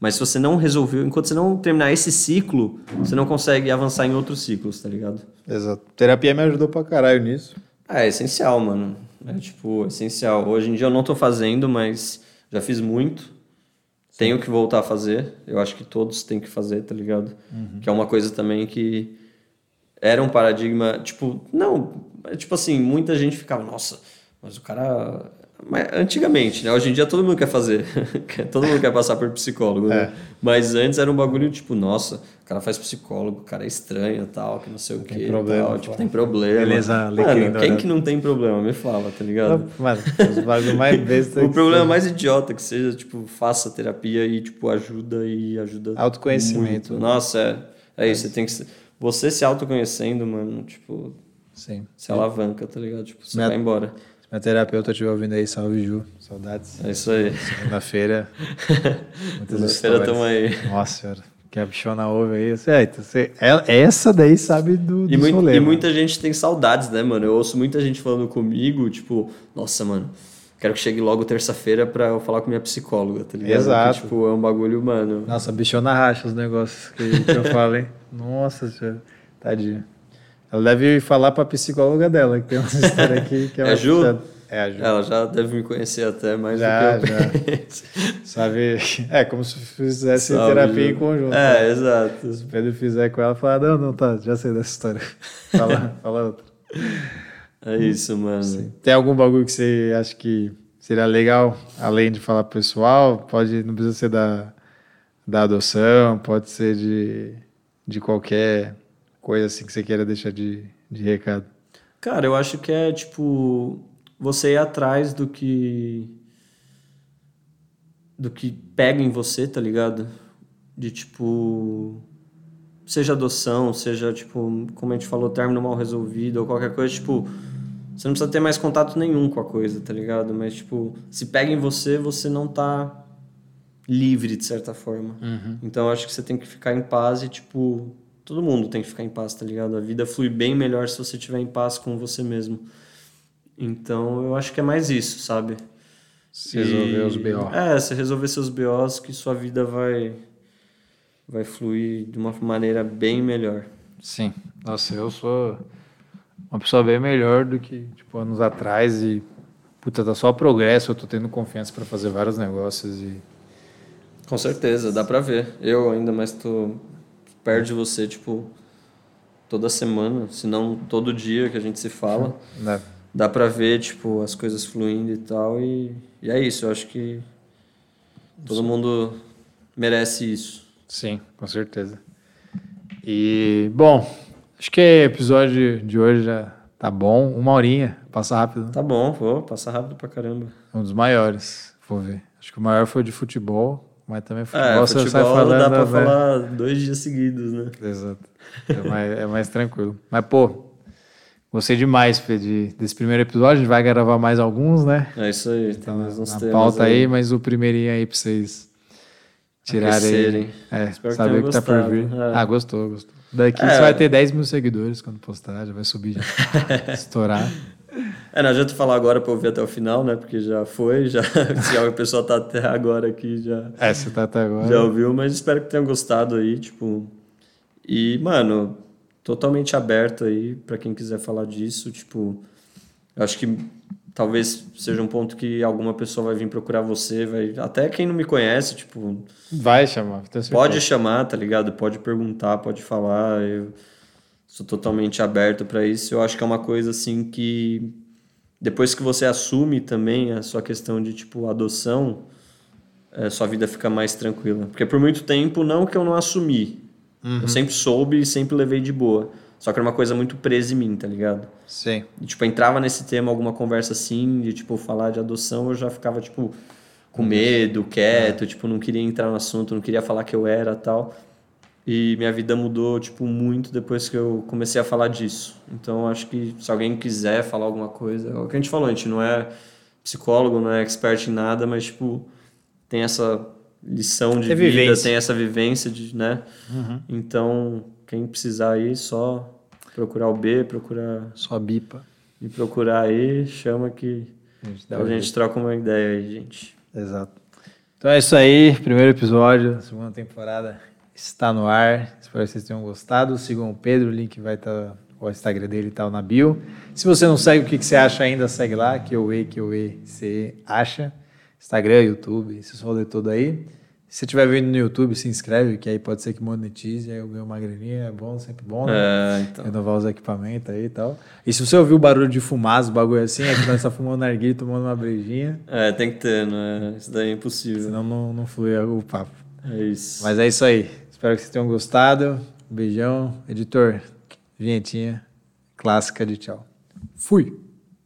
Mas se você não resolveu, enquanto você não terminar esse ciclo, você não consegue avançar em outros ciclos, tá ligado? Exato. Terapia me ajudou pra caralho nisso. É, é essencial, mano. É tipo, essencial. Hoje em dia eu não tô fazendo, mas já fiz muito. Tenho que voltar a fazer. Eu acho que todos têm que fazer, tá ligado? Que é uma coisa também que era um paradigma, tipo, não, é tipo assim, muita gente ficava, nossa, mas o cara antigamente, né? Hoje em dia todo mundo quer fazer. todo mundo quer passar por psicólogo, né? É. Mas antes era um bagulho tipo, nossa, o cara faz psicólogo, o cara é estranho, tal, que não sei o Tem quê, problema, tal, tipo, tem problema. Beleza, Mano, quem dourado. que não tem problema? Me fala, tá ligado? Mano, os bagulho mais besta. O problema seja. mais idiota que seja, tipo, faça terapia e, tipo, ajuda e ajuda. Autoconhecimento. muito. Nossa, é. É isso, você tem que. Você se autoconhecendo, mano, tipo, Sim. se alavanca, tá ligado? Tipo, você Minha- vai embora. Minha terapeuta estiver ouvindo aí, salve Ju. Saudades. É isso aí. Segunda-feira. Muitas Segunda-feira tamo aí. Nossa senhora. que a bichona ouve aí. É, então você, essa daí sabe do, do e, muito, rolê, e muita gente tem saudades, né, mano? Eu ouço muita gente falando comigo, tipo, nossa, mano, quero que chegue logo terça-feira pra eu falar com minha psicóloga, tá ligado? Exato. Porque, tipo, é um bagulho, mano. Nossa, a bichona racha os negócios que, que eu falo, hein? Nossa senhora, tadinha. Ela deve falar pra psicóloga dela, que tem uma história aqui que é, é Ju? Puxada. É, a Ju. Ela já deve me conhecer até mais já, do que eu já. Sabe? É como se fizesse Salve, terapia Ju. em conjunto. É, né? exato. Se o Pedro fizer com ela, fala, não, não, tá, já sei dessa história. Fala, fala outra. É isso, mano. Sim. Tem algum bagulho que você acha que seria legal, além de falar pro pessoal? Pode, não precisa ser da, da adoção, pode ser de, de qualquer coisa assim que você queira deixar de, de recado. Cara, eu acho que é tipo você ir atrás do que do que pega em você, tá ligado? De tipo seja adoção, seja tipo, como a gente falou, término mal resolvido ou qualquer coisa, tipo, você não precisa ter mais contato nenhum com a coisa, tá ligado? Mas tipo, se pega em você, você não tá livre de certa forma. Uhum. Então eu acho que você tem que ficar em paz e tipo, todo mundo tem que ficar em paz, tá ligado? A vida flui bem melhor se você estiver em paz com você mesmo. Então eu acho que é mais isso, sabe? Se resolver os BO. É, se resolver seus BOs, que sua vida vai, vai fluir de uma maneira bem melhor. Sim. Nossa, eu sou uma pessoa bem melhor do que tipo, anos atrás e puta, tá só progresso, eu tô tendo confiança para fazer vários negócios e com certeza, dá para ver. Eu ainda mais tô perto de você, tipo, toda semana, se não todo dia que a gente se fala. É dá para ver tipo as coisas fluindo e tal e, e é isso eu acho que todo Sim. mundo merece isso Sim, com certeza. E, bom, acho que o episódio de hoje já tá bom. Uma horinha, passa rápido. Tá bom, vou, passa rápido pra caramba. Um dos maiores, vou ver. Acho que o maior foi o de futebol, mas também futebol, é, futebol você sai falando. Dá pra falar dois dias seguidos, né? Exato. É mais, é mais tranquilo. Mas, pô, Gostei demais, Fê, de, desse primeiro episódio. A gente vai gravar mais alguns, né? É isso aí. Mais uns na pauta aí. aí, mas o primeirinho aí pra vocês tirarem. É, Espero saber o que tá por vir. É. Ah, gostou, gostou. Daqui é. você vai ter 10 mil seguidores quando postar, já vai subir, já estourar. É, não adianta falar agora pra ouvir até o final, né? Porque já foi, já. Se a pessoa tá até agora aqui, já. É, se tá até agora. Já ouviu, mas espero que tenham gostado aí, tipo. E, mano, totalmente aberto aí para quem quiser falar disso. Tipo, acho que talvez seja um ponto que alguma pessoa vai vir procurar você, vai até quem não me conhece, tipo, vai chamar. Pode chamar, tá ligado? Pode perguntar, pode falar. Eu sou totalmente aberto para isso. Eu acho que é uma coisa assim que depois que você assume também a sua questão de tipo adoção, é, sua vida fica mais tranquila. Porque por muito tempo não que eu não assumi, Uhum. Eu sempre soube e sempre levei de boa. Só que era uma coisa muito presa em mim, tá ligado? Sim. E, tipo, entrava nesse tema alguma conversa assim, de, tipo, falar de adoção, eu já ficava, tipo, com medo, quieto, é. tipo, não queria entrar no assunto, não queria falar que eu era tal. E minha vida mudou, tipo, muito depois que eu comecei a falar disso. Então, acho que se alguém quiser falar alguma coisa... É o que a gente falou, a gente não é psicólogo, não é expert em nada, mas, tipo, tem essa lição de vida, vivência. tem essa vivência, de, né? Uhum. Então, quem precisar aí, só procurar o B, procurar... Só a BIPA. E procurar aí, chama que a gente, a gente troca uma ideia aí, gente. Exato. Então é isso aí, primeiro episódio, segunda temporada está no ar. Espero que vocês tenham gostado. Sigam o Pedro, o link vai estar, tá, o Instagram dele está na bio. Se você não segue o que, que você acha ainda, segue lá, que eu e, que eu e, você acha. Instagram, YouTube, esses rolê todo aí. Se você estiver vendo no YouTube, se inscreve, que aí pode ser que monetize, aí eu ganho uma graninha, é bom, sempre bom, né? É, então. Renovar os equipamentos aí e tal. E se você ouviu o barulho de fumaça, o bagulho assim, é que nós estamos fumando narguilha tomando uma brejinha. É, tem que ter, né? Isso daí é impossível. Senão não, não flui o papo. É isso. Mas é isso aí. Espero que vocês tenham gostado. Beijão. Editor, vinhetinha clássica de tchau. Fui!